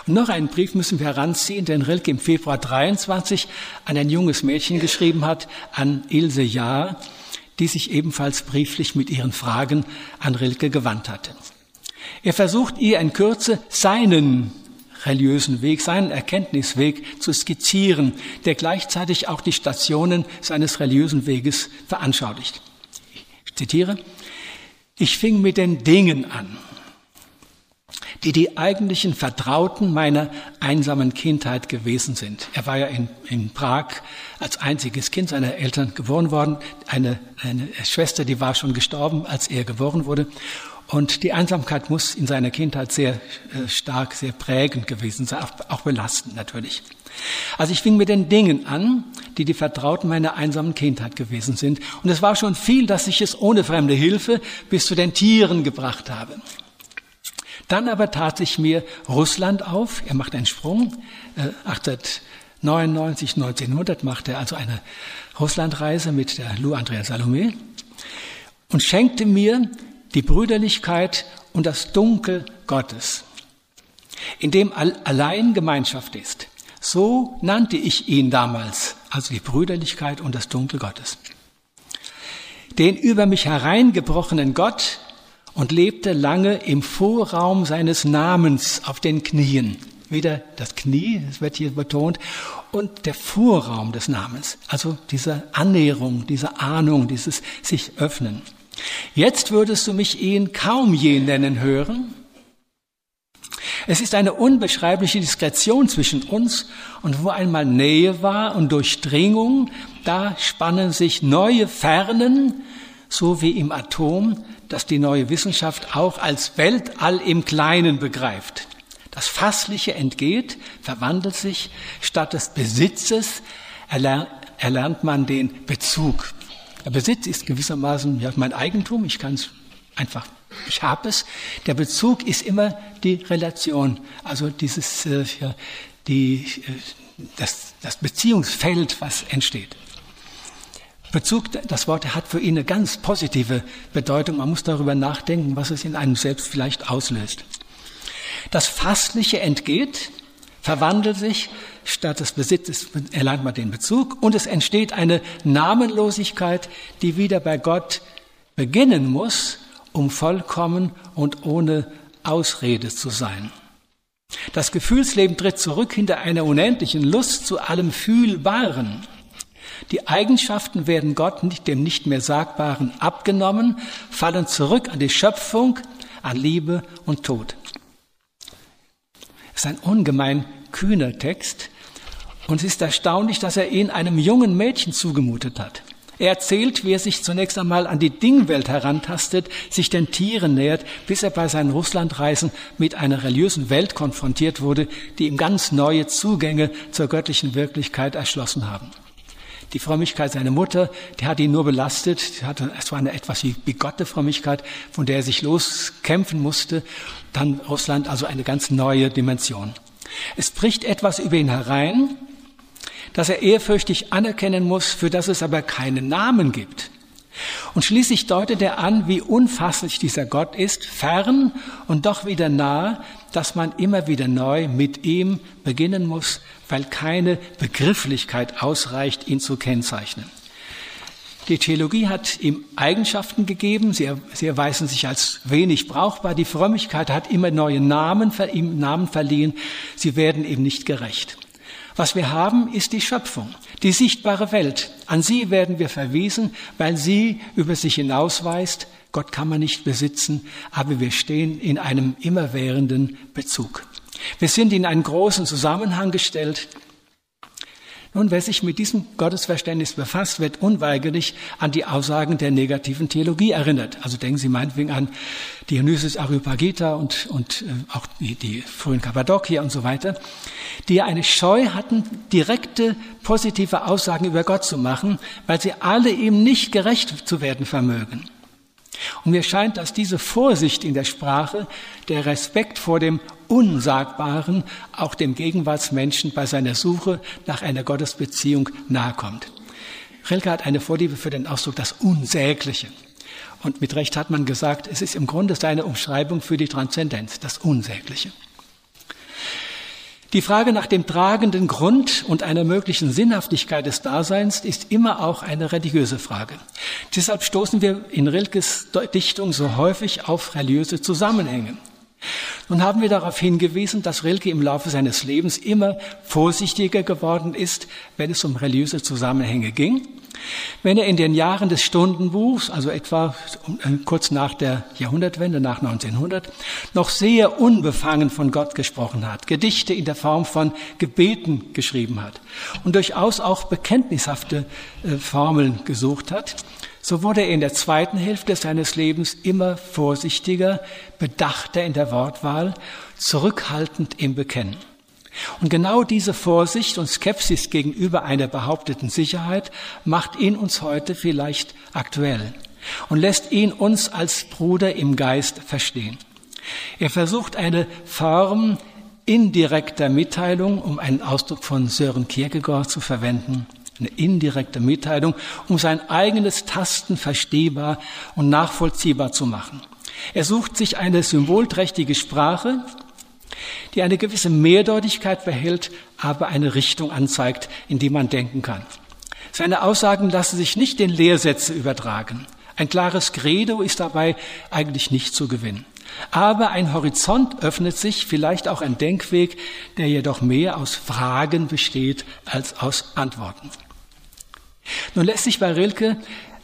Und noch einen Brief müssen wir heranziehen, den Rilke im Februar 23 an ein junges Mädchen geschrieben hat, an Ilse Jahr, die sich ebenfalls brieflich mit ihren Fragen an Rilke gewandt hatte. Er versucht ihr in Kürze seinen religiösen Weg, seinen Erkenntnisweg zu skizzieren, der gleichzeitig auch die Stationen seines religiösen Weges veranschaulicht. Ich zitiere, ich fing mit den Dingen an, die die eigentlichen Vertrauten meiner einsamen Kindheit gewesen sind. Er war ja in, in Prag als einziges Kind seiner Eltern geboren worden. Eine, eine Schwester, die war schon gestorben, als er geboren wurde. Und die Einsamkeit muss in seiner Kindheit sehr äh, stark, sehr prägend gewesen sein, auch, belastend natürlich. Also ich fing mit den Dingen an, die die Vertrauten meiner einsamen Kindheit gewesen sind. Und es war schon viel, dass ich es ohne fremde Hilfe bis zu den Tieren gebracht habe. Dann aber tat sich mir Russland auf. Er macht einen Sprung. 1899, äh, 1900 macht er also eine Russlandreise mit der Lou Andrea Salome und schenkte mir die Brüderlichkeit und das Dunkel Gottes, in dem allein Gemeinschaft ist. So nannte ich ihn damals, also die Brüderlichkeit und das Dunkel Gottes. Den über mich hereingebrochenen Gott und lebte lange im Vorraum seines Namens auf den Knien. Wieder das Knie, das wird hier betont, und der Vorraum des Namens, also diese Annäherung, diese Ahnung, dieses sich öffnen. Jetzt würdest du mich ihn kaum je nennen hören. Es ist eine unbeschreibliche Diskretion zwischen uns und wo einmal Nähe war und Durchdringung, da spannen sich neue Fernen, so wie im Atom, das die neue Wissenschaft auch als Weltall im Kleinen begreift. Das Fassliche entgeht, verwandelt sich, statt des Besitzes erlernt, erlernt man den Bezug. Der Besitz ist gewissermaßen ja, mein Eigentum, ich kann es einfach, ich habe es. Der Bezug ist immer die Relation, also dieses, äh, ja, die, äh, das, das Beziehungsfeld, was entsteht. Bezug, das Wort hat für ihn eine ganz positive Bedeutung. Man muss darüber nachdenken, was es in einem selbst vielleicht auslöst. Das Fassliche entgeht, verwandelt sich, statt des Besitzes erlangt man den Bezug und es entsteht eine Namenlosigkeit, die wieder bei Gott beginnen muss, um vollkommen und ohne Ausrede zu sein. Das Gefühlsleben tritt zurück hinter einer unendlichen Lust zu allem Fühlbaren. Die Eigenschaften werden Gott nicht, dem nicht mehr Sagbaren abgenommen, fallen zurück an die Schöpfung, an Liebe und Tod. Es ist ein ungemein kühner Text und es ist erstaunlich, dass er ihn einem jungen Mädchen zugemutet hat. Er erzählt, wie er sich zunächst einmal an die Dingwelt herantastet, sich den Tieren nähert, bis er bei seinen Russlandreisen mit einer religiösen Welt konfrontiert wurde, die ihm ganz neue Zugänge zur göttlichen Wirklichkeit erschlossen haben. Die Frömmigkeit seiner Mutter, die hat ihn nur belastet. Hatte, es war eine etwas wie bigotte Frömmigkeit, von der er sich loskämpfen musste. Dann Russland, also eine ganz neue Dimension. Es bricht etwas über ihn herein, das er ehrfürchtig anerkennen muss, für das es aber keinen Namen gibt. Und schließlich deutet er an, wie unfasslich dieser Gott ist, fern und doch wieder nah, dass man immer wieder neu mit ihm beginnen muss, weil keine Begrifflichkeit ausreicht, ihn zu kennzeichnen. Die Theologie hat ihm Eigenschaften gegeben, sie, sie erweisen sich als wenig brauchbar. Die Frömmigkeit hat immer neue Namen, Namen verliehen, sie werden ihm nicht gerecht. Was wir haben, ist die Schöpfung, die sichtbare Welt. An sie werden wir verwiesen, weil sie über sich hinausweist. Gott kann man nicht besitzen, aber wir stehen in einem immerwährenden Bezug. Wir sind in einen großen Zusammenhang gestellt nun, wer sich mit diesem Gottesverständnis befasst, wird unweigerlich an die Aussagen der negativen Theologie erinnert. Also denken Sie meinetwegen an Dionysius Areopagita und, und äh, auch die, die frühen Kappadokier und so weiter, die eine Scheu hatten, direkte positive Aussagen über Gott zu machen, weil sie alle ihm nicht gerecht zu werden vermögen. Und mir scheint, dass diese Vorsicht in der Sprache, der Respekt vor dem Unsagbaren auch dem Gegenwartsmenschen bei seiner Suche nach einer Gottesbeziehung nahekommt. Rilke hat eine Vorliebe für den Ausdruck das Unsägliche. Und mit Recht hat man gesagt, es ist im Grunde seine Umschreibung für die Transzendenz, das Unsägliche. Die Frage nach dem tragenden Grund und einer möglichen Sinnhaftigkeit des Daseins ist immer auch eine religiöse Frage. Deshalb stoßen wir in Rilkes Dichtung so häufig auf religiöse Zusammenhänge. Nun haben wir darauf hingewiesen, dass Rilke im Laufe seines Lebens immer vorsichtiger geworden ist, wenn es um religiöse Zusammenhänge ging. Wenn er in den Jahren des Stundenbuchs, also etwa äh, kurz nach der Jahrhundertwende, nach 1900, noch sehr unbefangen von Gott gesprochen hat, Gedichte in der Form von Gebeten geschrieben hat und durchaus auch bekenntnishafte äh, Formeln gesucht hat, so wurde er in der zweiten Hälfte seines Lebens immer vorsichtiger, bedachter in der Wortwahl, zurückhaltend im Bekennen. Und genau diese Vorsicht und Skepsis gegenüber einer behaupteten Sicherheit macht ihn uns heute vielleicht aktuell und lässt ihn uns als Bruder im Geist verstehen. Er versucht eine Form indirekter Mitteilung, um einen Ausdruck von Sören Kierkegaard zu verwenden, eine indirekte Mitteilung, um sein eigenes Tasten verstehbar und nachvollziehbar zu machen. Er sucht sich eine symbolträchtige Sprache, die eine gewisse Mehrdeutigkeit behält, aber eine Richtung anzeigt, in die man denken kann. Seine Aussagen lassen sich nicht in Lehrsätze übertragen. Ein klares Credo ist dabei eigentlich nicht zu gewinnen. Aber ein Horizont öffnet sich, vielleicht auch ein Denkweg, der jedoch mehr aus Fragen besteht als aus Antworten. Nun lässt sich bei Rilke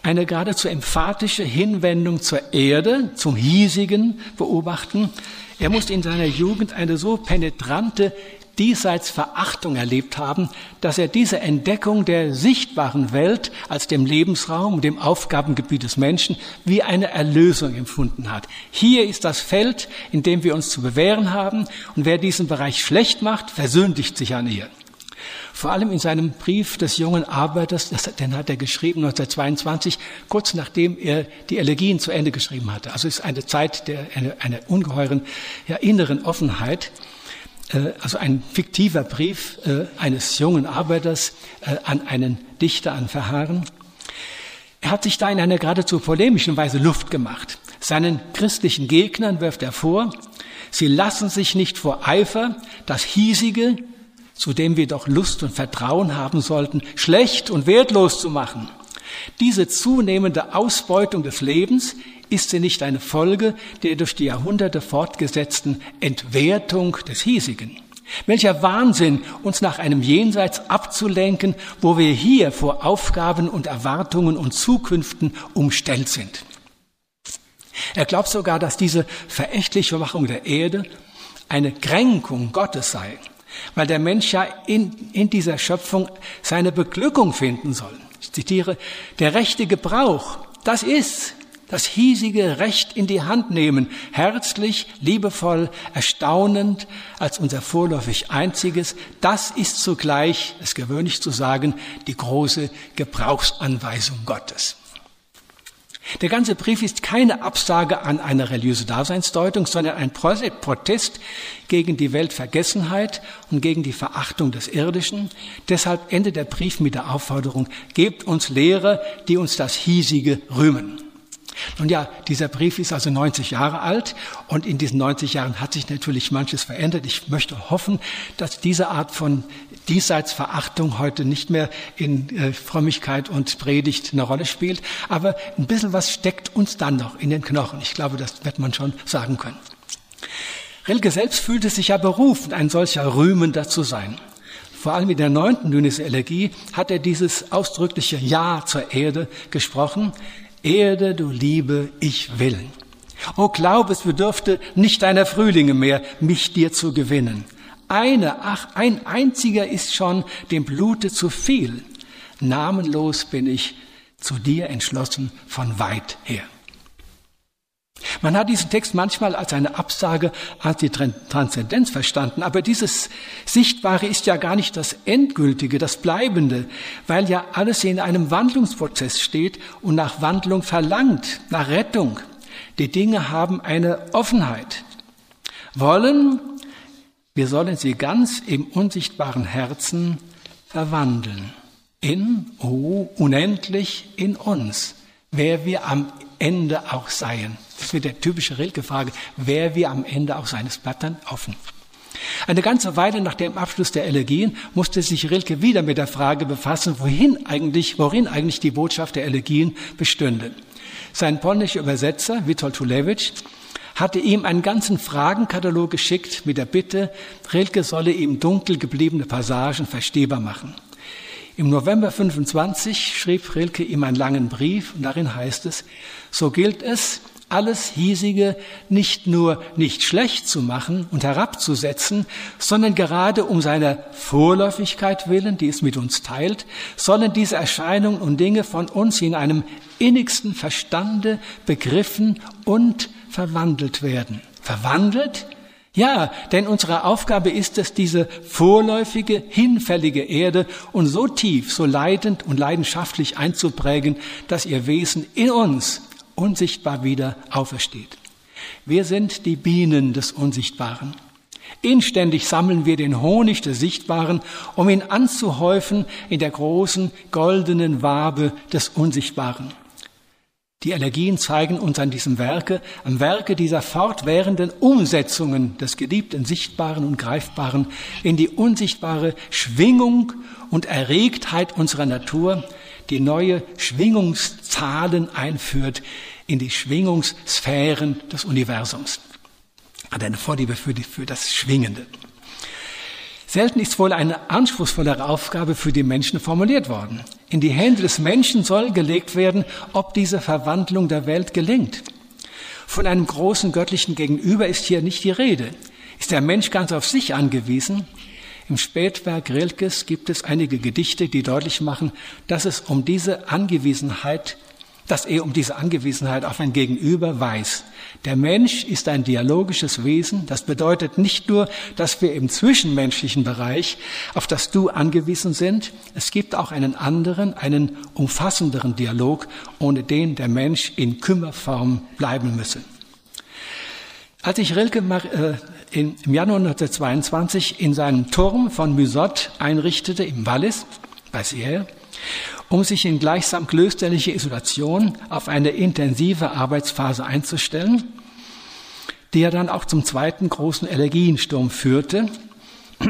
eine geradezu emphatische Hinwendung zur Erde, zum hiesigen beobachten. Er musste in seiner Jugend eine so penetrante diesseits Verachtung erlebt haben, dass er diese Entdeckung der sichtbaren Welt als dem Lebensraum dem Aufgabengebiet des Menschen wie eine Erlösung empfunden hat. Hier ist das Feld, in dem wir uns zu bewähren haben, und wer diesen Bereich schlecht macht, versündigt sich an ihr. Vor allem in seinem Brief des jungen Arbeiters, den hat er geschrieben 1922, kurz nachdem er die Elegien zu Ende geschrieben hatte. Also es ist eine Zeit der eine, eine ungeheuren ja, inneren Offenheit. Äh, also ein fiktiver Brief äh, eines jungen Arbeiters äh, an einen Dichter, an Verharren. Er hat sich da in einer geradezu polemischen Weise Luft gemacht. Seinen christlichen Gegnern wirft er vor, sie lassen sich nicht vor Eifer das hiesige, zu dem wir doch Lust und Vertrauen haben sollten, schlecht und wertlos zu machen. Diese zunehmende Ausbeutung des Lebens ist sie nicht eine Folge der durch die Jahrhunderte fortgesetzten Entwertung des Hiesigen? Welcher Wahnsinn, uns nach einem Jenseits abzulenken, wo wir hier vor Aufgaben und Erwartungen und Zukünften umstellt sind. Er glaubt sogar, dass diese verächtliche Machung der Erde eine Kränkung Gottes sei, weil der Mensch ja in, in dieser Schöpfung seine Beglückung finden soll. Ich zitiere, der rechte Gebrauch, das ist das hiesige Recht in die Hand nehmen, herzlich, liebevoll, erstaunend als unser vorläufig einziges, das ist zugleich, es gewöhnlich zu sagen, die große Gebrauchsanweisung Gottes. Der ganze Brief ist keine Absage an eine religiöse Daseinsdeutung, sondern ein Protest gegen die Weltvergessenheit und gegen die Verachtung des Irdischen. Deshalb endet der Brief mit der Aufforderung, gebt uns Lehre, die uns das Hiesige rühmen. Nun ja, dieser Brief ist also 90 Jahre alt und in diesen 90 Jahren hat sich natürlich manches verändert. Ich möchte hoffen, dass diese Art von Diesseitsverachtung heute nicht mehr in äh, Frömmigkeit und Predigt eine Rolle spielt. Aber ein bisschen was steckt uns dann noch in den Knochen. Ich glaube, das wird man schon sagen können. Rilke selbst fühlte sich ja berufen, ein solcher Rühmender zu sein. Vor allem in der neunten Dynisse Elegie hat er dieses ausdrückliche Ja zur Erde gesprochen. Erde, du Liebe, ich will. O glaub, es bedürfte nicht deiner Frühlinge mehr, mich dir zu gewinnen. Eine, ach, ein einziger ist schon dem Blute zu viel. Namenlos bin ich zu dir entschlossen von weit her. Man hat diesen Text manchmal als eine Absage an die Transzendenz verstanden, aber dieses Sichtbare ist ja gar nicht das Endgültige, das Bleibende, weil ja alles in einem Wandlungsprozess steht und nach Wandlung verlangt, nach Rettung. Die Dinge haben eine Offenheit. Wollen, wir sollen sie ganz im unsichtbaren Herzen verwandeln. In, oh, unendlich in uns, wer wir am Ende auch seien. Das wird der typische Rilke-Frage, wer wir am Ende auch sein. Es bleibt dann offen. Eine ganze Weile nach dem Abschluss der Elegien musste sich Rilke wieder mit der Frage befassen, wohin eigentlich, worin eigentlich die Botschaft der Elegien bestünde. Sein polnischer Übersetzer, Witold Tulewicz, hatte ihm einen ganzen Fragenkatalog geschickt mit der Bitte, Rilke solle ihm dunkel gebliebene Passagen verstehbar machen. Im November 25 schrieb Rilke ihm einen langen Brief und darin heißt es, so gilt es, alles hiesige nicht nur nicht schlecht zu machen und herabzusetzen, sondern gerade um seiner Vorläufigkeit willen, die es mit uns teilt, sollen diese Erscheinungen und Dinge von uns in einem innigsten Verstande begriffen und verwandelt werden. Verwandelt? Ja, denn unsere Aufgabe ist es, diese vorläufige, hinfällige Erde und so tief, so leidend und leidenschaftlich einzuprägen, dass ihr Wesen in uns unsichtbar wieder aufersteht. Wir sind die Bienen des Unsichtbaren. Inständig sammeln wir den Honig des Sichtbaren, um ihn anzuhäufen in der großen goldenen Wabe des Unsichtbaren. Die Allergien zeigen uns an diesem Werke, am Werke dieser fortwährenden Umsetzungen des geliebten Sichtbaren und Greifbaren in die unsichtbare Schwingung und Erregtheit unserer Natur, die neue Schwingungszahlen einführt in die Schwingungssphären des Universums. Hat eine Vorliebe für, die, für das Schwingende. Selten ist wohl eine anspruchsvollere Aufgabe für die Menschen formuliert worden. in die Hände des Menschen soll gelegt werden, ob diese Verwandlung der Welt gelingt. Von einem großen göttlichen Gegenüber ist hier nicht die Rede. Ist der Mensch ganz auf sich angewiesen? Im Spätwerk Rilkes gibt es einige Gedichte, die deutlich machen, dass es um diese Angewiesenheit dass er um diese Angewiesenheit auf ein Gegenüber weiß. Der Mensch ist ein dialogisches Wesen. Das bedeutet nicht nur, dass wir im zwischenmenschlichen Bereich auf das Du angewiesen sind. Es gibt auch einen anderen, einen umfassenderen Dialog, ohne den der Mensch in Kümmerform bleiben müsse. Als ich Rilke äh, im Januar 1922 in seinem Turm von Musot einrichtete, im Wallis, bei Sierre, um sich in gleichsam klösterliche Isolation auf eine intensive Arbeitsphase einzustellen, die er dann auch zum zweiten großen Elegiensturm führte.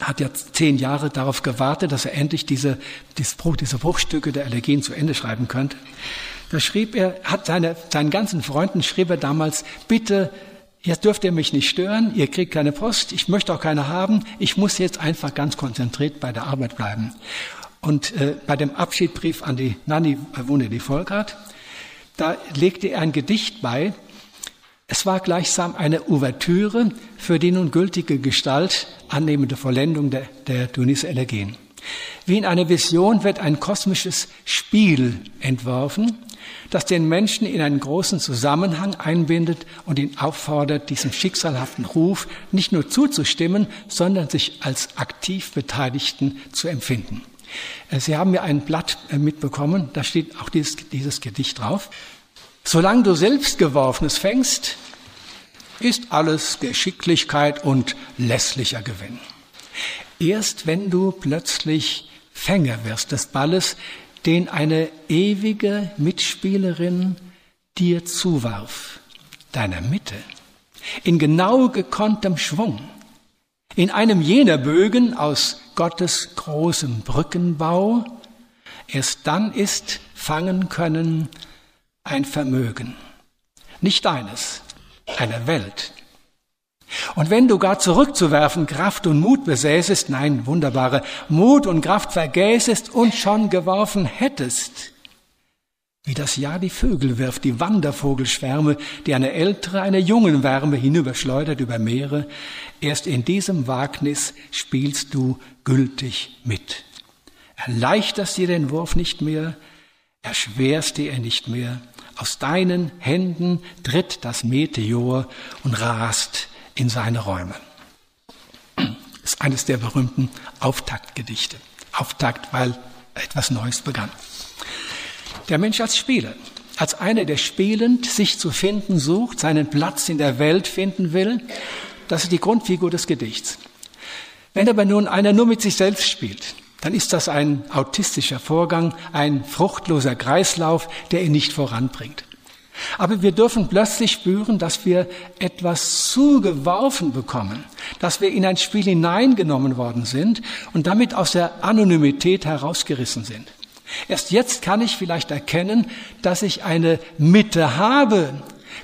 Hat ja zehn Jahre darauf gewartet, dass er endlich diese, diese Bruchstücke der Elegien zu Ende schreiben könnte. Da schrieb er, hat seine, seinen ganzen Freunden schrieb er damals, bitte, jetzt dürft ihr mich nicht stören, ihr kriegt keine Post, ich möchte auch keine haben, ich muss jetzt einfach ganz konzentriert bei der Arbeit bleiben. Und äh, bei dem Abschiedbrief an die Nanny Wunde die Volkart, da legte er ein Gedicht bei. Es war gleichsam eine Ouvertüre für die nun gültige Gestalt annehmende Vollendung der, der Tunis Elegien. Wie in einer Vision wird ein kosmisches Spiel entworfen, das den Menschen in einen großen Zusammenhang einbindet und ihn auffordert, diesem schicksalhaften Ruf nicht nur zuzustimmen, sondern sich als aktiv Beteiligten zu empfinden. Äh, Sie haben mir ein Blatt äh, mitbekommen, da steht auch dieses, dieses Gedicht drauf. Solange du selbst Geworfenes fängst, ist alles Geschicklichkeit und lässlicher Gewinn. Erst wenn du plötzlich Fänger wirst des Balles, den eine ewige Mitspielerin dir zuwarf, deiner Mitte, in genau gekonntem Schwung, in einem jener Bögen aus Gottes großem Brückenbau, erst dann ist fangen können ein Vermögen. Nicht deines, einer Welt. Und wenn du gar zurückzuwerfen Kraft und Mut besäßest, nein, wunderbare, Mut und Kraft vergäßest und schon geworfen hättest, wie das Jahr die Vögel wirft, die Wandervogelschwärme, die eine ältere, eine jungen Wärme hinüberschleudert über Meere, erst in diesem Wagnis spielst du gültig mit. Erleichterst dir den Wurf nicht mehr, erschwerst dir nicht mehr. Aus deinen Händen tritt das Meteor und rast in seine Räume. Das ist eines der berühmten Auftaktgedichte. Auftakt, weil etwas Neues begann. Der Mensch als Spieler, als einer, der spielend sich zu finden sucht, seinen Platz in der Welt finden will, das ist die Grundfigur des Gedichts. Wenn aber nun einer nur mit sich selbst spielt, dann ist das ein autistischer Vorgang, ein fruchtloser Kreislauf, der ihn nicht voranbringt. Aber wir dürfen plötzlich spüren, dass wir etwas zugeworfen bekommen, dass wir in ein Spiel hineingenommen worden sind und damit aus der Anonymität herausgerissen sind. Erst jetzt kann ich vielleicht erkennen, dass ich eine Mitte habe,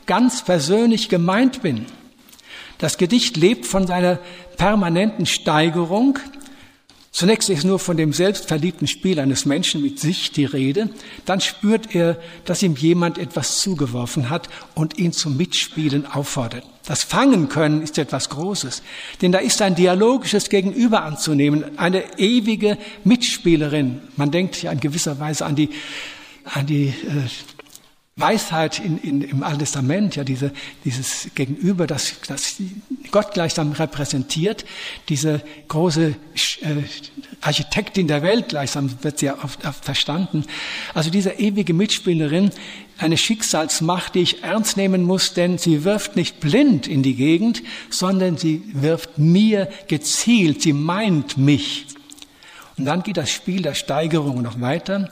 ganz persönlich gemeint bin. Das Gedicht lebt von seiner permanenten Steigerung. Zunächst ist nur von dem selbstverliebten Spiel eines Menschen mit sich die Rede. Dann spürt er, dass ihm jemand etwas zugeworfen hat und ihn zum Mitspielen auffordert. Das Fangen können ist etwas Großes, denn da ist ein dialogisches Gegenüber anzunehmen, eine ewige Mitspielerin. Man denkt ja in gewisser Weise an die, an die äh, Weisheit in, in, im Alten Testament, ja, diese, dieses Gegenüber, das, das Gott gleichsam repräsentiert, diese große äh, Architektin der Welt gleichsam wird sie oft, oft verstanden. Also diese ewige Mitspielerin, eine Schicksalsmacht, die ich ernst nehmen muss, denn sie wirft nicht blind in die Gegend, sondern sie wirft mir gezielt, sie meint mich. Und dann geht das Spiel der Steigerung noch weiter.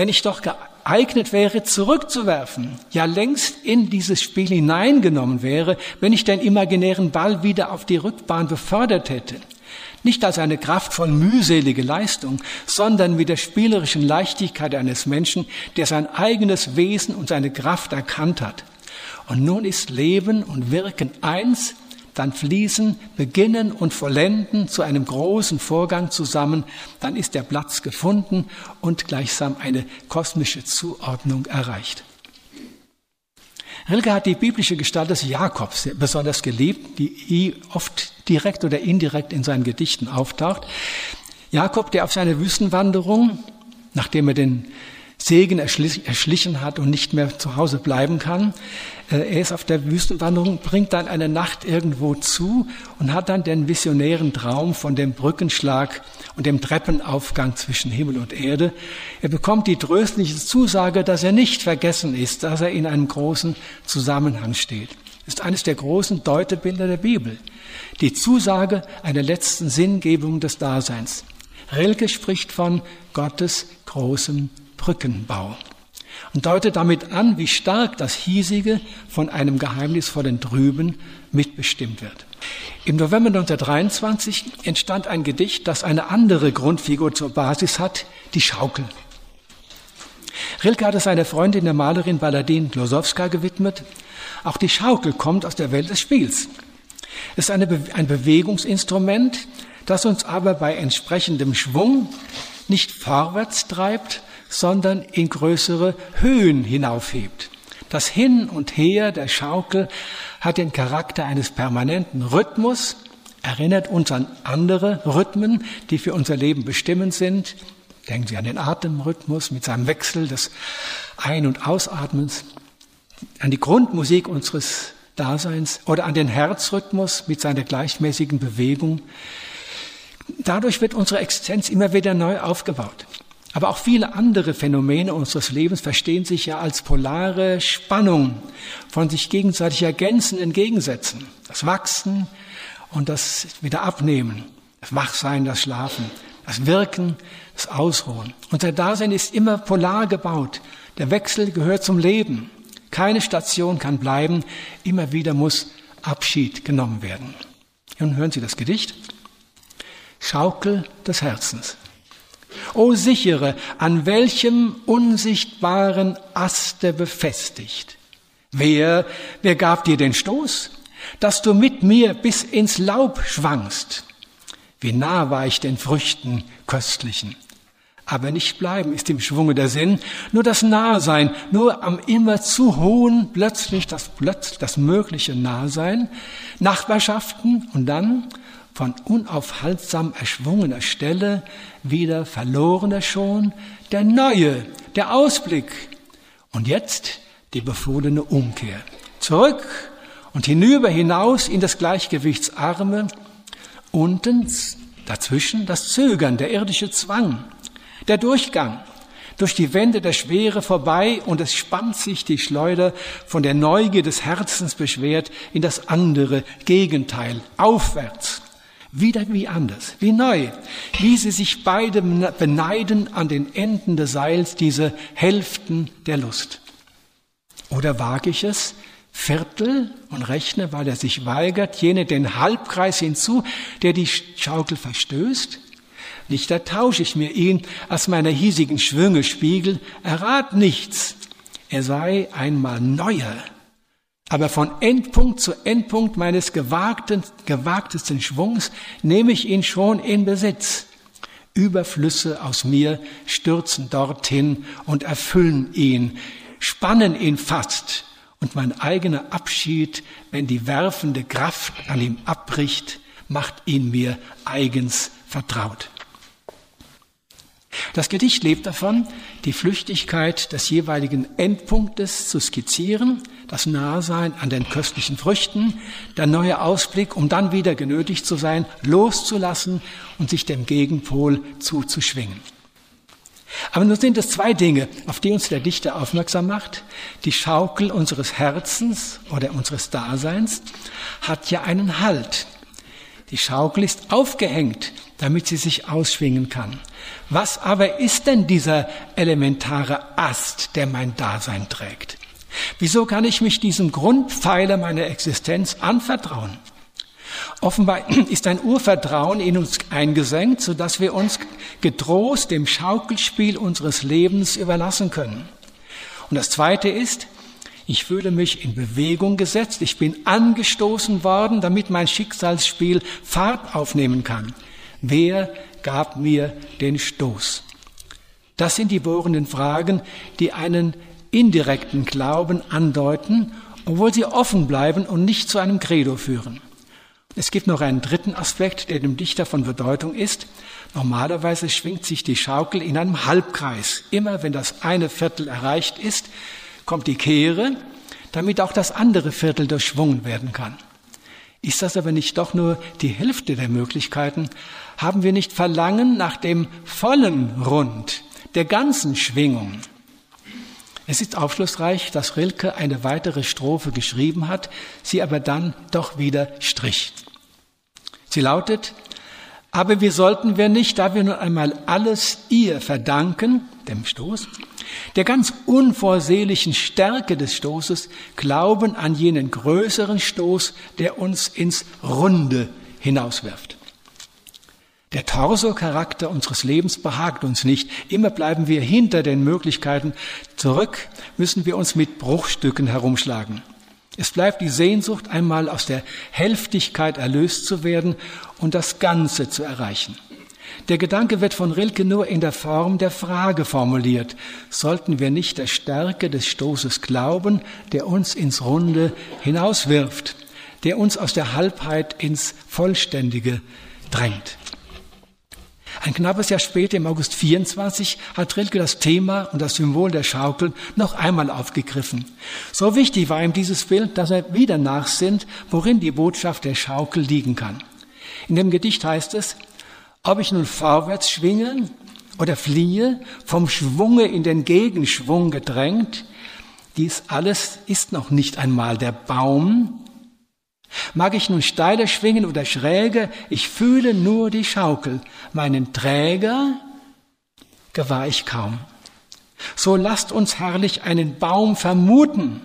Wenn ich doch geeignet wäre, zurückzuwerfen, ja längst in dieses Spiel hineingenommen wäre, wenn ich den imaginären Ball wieder auf die Rückbahn befördert hätte. Nicht als eine kraftvoll mühselige Leistung, sondern mit der spielerischen Leichtigkeit eines Menschen, der sein eigenes Wesen und seine Kraft erkannt hat. Und nun ist Leben und Wirken eins, dann fließen, beginnen und vollenden zu einem großen Vorgang zusammen, dann ist der Platz gefunden und gleichsam eine kosmische Zuordnung erreicht. Rilke hat die biblische Gestalt des Jakobs besonders geliebt, die oft direkt oder indirekt in seinen Gedichten auftaucht. Jakob, der auf seiner Wüstenwanderung, nachdem er den Segen erschlichen hat und nicht mehr zu Hause bleiben kann. Äh, er ist auf der Wüstenwanderung, bringt dann eine Nacht irgendwo zu und hat dann den visionären Traum von dem Brückenschlag und dem Treppenaufgang zwischen Himmel und Erde. Er bekommt die tröstliche Zusage, dass er nicht vergessen ist, dass er in einem großen Zusammenhang steht. Das ist eines der großen Deutebilder der Bibel. Die Zusage einer letzten Sinngebung des Daseins. Rilke spricht von Gottes großem Brückenbau und deutet damit an, wie stark das Hiesige von einem geheimnisvollen Drüben mitbestimmt wird. Im November 1923 entstand ein Gedicht, das eine andere Grundfigur zur Basis hat, die Schaukel. Rilke hat es seiner Freundin, der Malerin Baladin Glosowska gewidmet. Auch die Schaukel kommt aus der Welt des Spiels. Es ist eine, ein Bewegungsinstrument, das uns aber bei entsprechendem Schwung nicht vorwärts treibt, sondern in größere Höhen hinaufhebt. Das Hin und Her der Schaukel hat den Charakter eines permanenten Rhythmus, erinnert uns an andere Rhythmen, die für unser Leben bestimmend sind. Denken Sie an den Atemrhythmus mit seinem Wechsel des Ein- und Ausatmens, an die Grundmusik unseres Daseins oder an den Herzrhythmus mit seiner gleichmäßigen Bewegung. Dadurch wird unsere Existenz immer wieder neu aufgebaut. Aber auch viele andere Phänomene unseres Lebens verstehen sich ja als polare Spannung von sich gegenseitig ergänzenden Gegensätzen. Das Wachsen und das Wiederabnehmen, das Wachsein, das Schlafen, das Wirken, das Ausruhen. Unser Dasein ist immer polar gebaut. Der Wechsel gehört zum Leben. Keine Station kann bleiben. Immer wieder muss Abschied genommen werden. Nun hören Sie das Gedicht. Schaukel des Herzens. O sichere, an welchem unsichtbaren Aste befestigt. Wer, wer gab dir den Stoß, dass du mit mir bis ins Laub schwangst? Wie nah war ich den Früchten köstlichen? Aber nicht bleiben ist im Schwunge der Sinn, nur das Nahsein, nur am immer zu hohen plötzlich das, plötzlich das mögliche Nahsein, Nachbarschaften und dann von unaufhaltsam erschwungener Stelle wieder verlorener schon, der neue, der Ausblick. Und jetzt die befohlene Umkehr. Zurück und hinüber hinaus in das Gleichgewichtsarme, unten dazwischen das Zögern, der irdische Zwang, der Durchgang, durch die Wände der Schwere vorbei und es spannt sich die Schleuder von der Neugier des Herzens beschwert in das andere Gegenteil, aufwärts, wieder wie anders, wie neu, wie sie sich beide beneiden an den Enden des Seils, diese Hälften der Lust. Oder wage ich es, Viertel und rechne, weil er sich weigert, jene den Halbkreis hinzu, der die Schaukel verstößt? Nicht ertausche ich mir ihn als meiner hiesigen Schwünge Spiegel, errat nichts, er sei einmal neuer, aber von Endpunkt zu Endpunkt meines gewagten, gewagtesten Schwungs nehme ich ihn schon in Besitz. Überflüsse aus mir stürzen dorthin und erfüllen ihn, spannen ihn fast. Und mein eigener Abschied, wenn die werfende Kraft an ihm abbricht, macht ihn mir eigens vertraut. Das Gedicht lebt davon, die Flüchtigkeit des jeweiligen Endpunktes zu skizzieren, das Nahsein an den köstlichen Früchten, der neue Ausblick, um dann wieder genötigt zu sein, loszulassen und sich dem Gegenpol zuzuschwingen. Aber nun sind es zwei Dinge, auf die uns der Dichter aufmerksam macht. Die Schaukel unseres Herzens oder unseres Daseins hat ja einen Halt. Die Schaukel ist aufgehängt, damit sie sich ausschwingen kann. Was aber ist denn dieser elementare Ast, der mein Dasein trägt? Wieso kann ich mich diesem Grundpfeiler meiner Existenz anvertrauen? Offenbar ist ein Urvertrauen in uns eingesenkt, sodass wir uns getrost dem Schaukelspiel unseres Lebens überlassen können. Und das Zweite ist, Ich fühle mich in Bewegung gesetzt. Ich bin angestoßen worden, damit mein Schicksalsspiel Fahrt aufnehmen kann. Wer gab mir den Stoß? Das sind die bohrenden Fragen, die einen indirekten Glauben andeuten, obwohl sie offen bleiben und nicht zu einem Credo führen. Es gibt noch einen dritten Aspekt, der dem Dichter von Bedeutung ist. Normalerweise schwingt sich die Schaukel in einem Halbkreis. Immer wenn das eine Viertel erreicht ist, kommt die Kehre, damit auch das andere Viertel durchschwungen werden kann. Ist das aber nicht doch nur die Hälfte der Möglichkeiten? Haben wir nicht Verlangen nach dem vollen Rund, der ganzen Schwingung? Es ist aufschlussreich, dass Rilke eine weitere Strophe geschrieben hat, sie aber dann doch wieder strich. Sie lautet, aber wie sollten wir nicht, da wir nun einmal alles ihr verdanken, dem Stoß, der ganz unvorsehlichen Stärke des Stoßes, glauben an jenen größeren Stoß, der uns ins Runde hinauswirft. Der Torso-Charakter unseres Lebens behagt uns nicht. Immer bleiben wir hinter den Möglichkeiten. Zurück müssen wir uns mit Bruchstücken herumschlagen. Es bleibt die Sehnsucht, einmal aus der Hälftigkeit erlöst zu werden und das Ganze zu erreichen. Der Gedanke wird von Rilke nur in der Form der Frage formuliert. Sollten wir nicht der Stärke des Stoßes glauben, der uns ins Runde hinauswirft, der uns aus der Halbheit ins Vollständige drängt? Ein knappes Jahr später, im August 24, hat Rilke das Thema und das Symbol der Schaukel noch einmal aufgegriffen. So wichtig war ihm dieses Bild, dass er wieder nachsinnt, worin die Botschaft der Schaukel liegen kann. In dem Gedicht heißt es, ob ich nun vorwärts schwinge oder fliehe, vom Schwunge in den Gegenschwung gedrängt, dies alles ist noch nicht einmal der Baum, Mag ich nun steiler schwingen oder schräger, ich fühle nur die Schaukel. Meinen Träger gewahr ich kaum. So lasst uns herrlich einen Baum vermuten,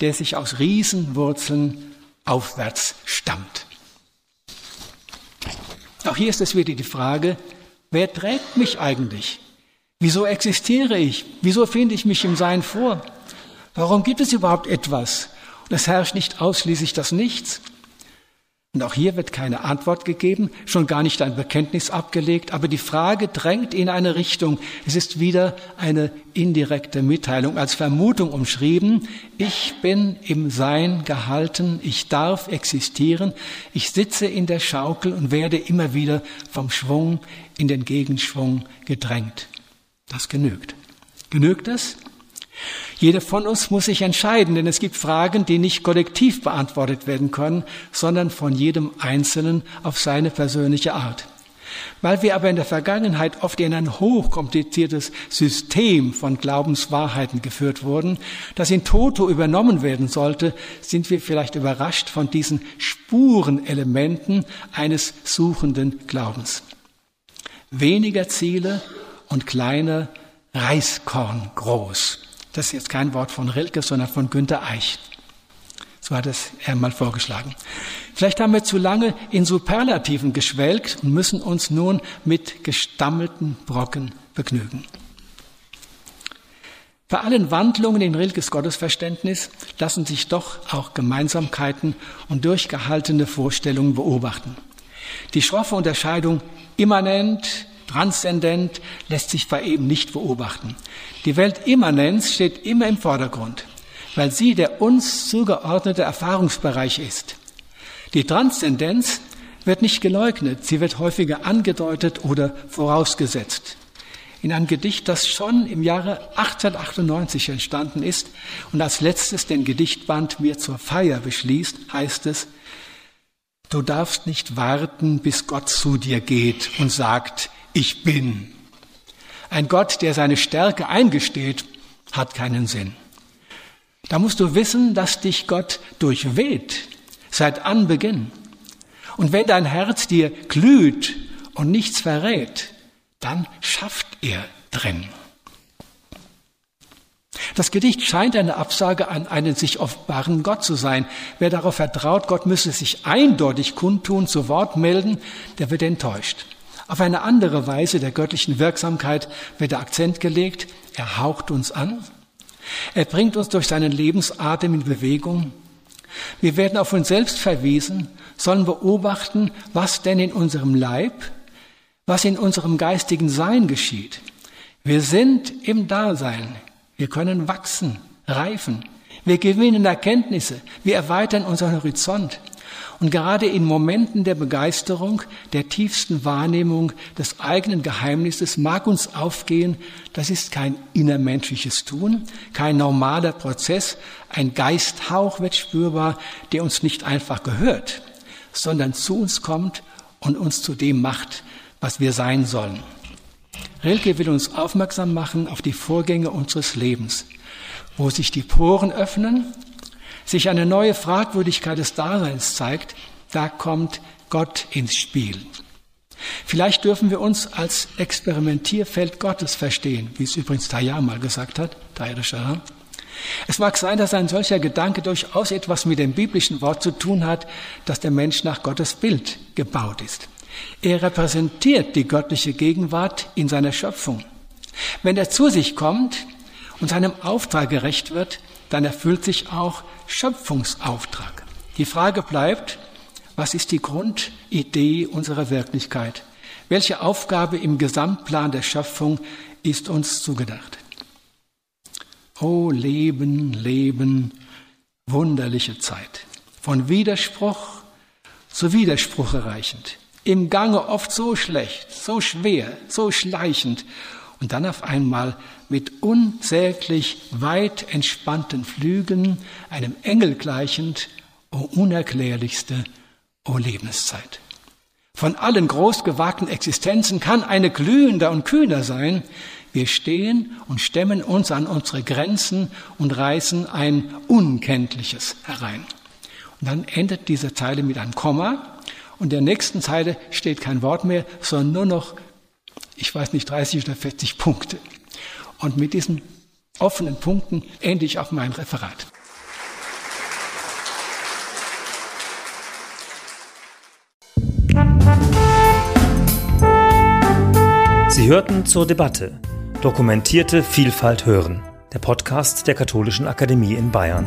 der sich aus Riesenwurzeln aufwärts stammt. Auch hier ist es wieder die Frage, wer trägt mich eigentlich? Wieso existiere ich? Wieso finde ich mich im Sein vor? Warum gibt es überhaupt etwas? Und es herrscht nicht ausschließlich das Nichts. Und auch hier wird keine Antwort gegeben, schon gar nicht ein Bekenntnis abgelegt, aber die Frage drängt in eine Richtung. Es ist wieder eine indirekte Mitteilung, als Vermutung umschrieben. Ich bin im Sein gehalten, ich darf existieren, ich sitze in der Schaukel und werde immer wieder vom Schwung in den Gegenschwung gedrängt. Das genügt. Genügt es? Jeder von uns muss sich entscheiden, denn es gibt Fragen, die nicht kollektiv beantwortet werden können, sondern von jedem Einzelnen auf seine persönliche Art. Weil wir aber in der Vergangenheit oft in ein hochkompliziertes System von Glaubenswahrheiten geführt wurden, das in Toto übernommen werden sollte, sind wir vielleicht überrascht von diesen Spurenelementen eines suchenden Glaubens. Weniger Ziele und kleiner Reiskorn groß. Das ist jetzt kein Wort von Rilke, sondern von Günter Eich. So hat es er mal vorgeschlagen. Vielleicht haben wir zu lange in Superlativen geschwelgt und müssen uns nun mit gestammelten Brocken begnügen. Bei allen Wandlungen in Rilkes Gottesverständnis lassen sich doch auch Gemeinsamkeiten und durchgehaltene Vorstellungen beobachten. Die schroffe Unterscheidung immanent, Transzendent lässt sich bei ihm nicht beobachten. Die Weltimmanenz steht immer im Vordergrund, weil sie der uns zugeordnete Erfahrungsbereich ist. Die Transzendenz wird nicht geleugnet, sie wird häufiger angedeutet oder vorausgesetzt. In einem Gedicht, das schon im Jahre 1898 entstanden ist und als letztes den Gedichtband mir zur Feier beschließt, heißt es, Du darfst nicht warten, bis Gott zu dir geht und sagt, ich bin. Ein Gott, der seine Stärke eingesteht, hat keinen Sinn. Da musst du wissen, dass dich Gott durchweht seit Anbeginn. Und wenn dein Herz dir glüht und nichts verrät, dann schafft er drin. Das Gedicht scheint eine Absage an einen sich offenbaren Gott zu sein. Wer darauf vertraut, Gott müsse sich eindeutig kundtun, zu Wort melden, der wird enttäuscht. Auf eine andere Weise der göttlichen Wirksamkeit wird der Akzent gelegt. Er haucht uns an. Er bringt uns durch seinen Lebensatem in Bewegung. Wir werden auf uns selbst verwiesen, sollen beobachten, was denn in unserem Leib, was in unserem geistigen Sein geschieht. Wir sind im Dasein. Wir können wachsen, reifen. Wir gewinnen Erkenntnisse. Wir erweitern unseren Horizont. Und gerade in Momenten der Begeisterung, der tiefsten Wahrnehmung des eigenen Geheimnisses mag uns aufgehen, das ist kein innermenschliches Tun, kein normaler Prozess, ein Geisthauch wird spürbar, der uns nicht einfach gehört, sondern zu uns kommt und uns zu dem macht, was wir sein sollen. Rilke will uns aufmerksam machen auf die Vorgänge unseres Lebens, wo sich die Poren öffnen sich eine neue Fragwürdigkeit des Daseins zeigt, da kommt Gott ins Spiel. Vielleicht dürfen wir uns als Experimentierfeld Gottes verstehen, wie es übrigens Tayyar mal gesagt hat, Tayyar Shah. Es mag sein, dass ein solcher Gedanke durchaus etwas mit dem biblischen Wort zu tun hat, dass der Mensch nach Gottes Bild gebaut ist. Er repräsentiert die göttliche Gegenwart in seiner Schöpfung. Wenn er zu sich kommt und seinem Auftrag gerecht wird, dann erfüllt sich auch Schöpfungsauftrag. Die Frage bleibt, was ist die Grundidee unserer Wirklichkeit? Welche Aufgabe im Gesamtplan der Schöpfung ist uns zugedacht? Oh Leben, Leben, wunderliche Zeit. Von Widerspruch zu Widerspruch erreichend. Im Gange oft so schlecht, so schwer, so schleichend und dann auf einmal mit unsäglich weit entspannten Flügen, einem Engel gleichend, o unerklärlichste, o Lebenszeit. Von allen großgewagten Existenzen kann eine glühender und kühner sein. Wir stehen und stemmen uns an unsere Grenzen und reißen ein Unkenntliches herein. Und dann endet diese Zeile mit einem Komma und der nächsten Zeile steht kein Wort mehr, sondern nur noch ich weiß nicht, 30 oder 40 Punkte. Und mit diesen offenen Punkten ende ich auch mein Referat. Sie hörten zur Debatte Dokumentierte Vielfalt hören, der Podcast der Katholischen Akademie in Bayern.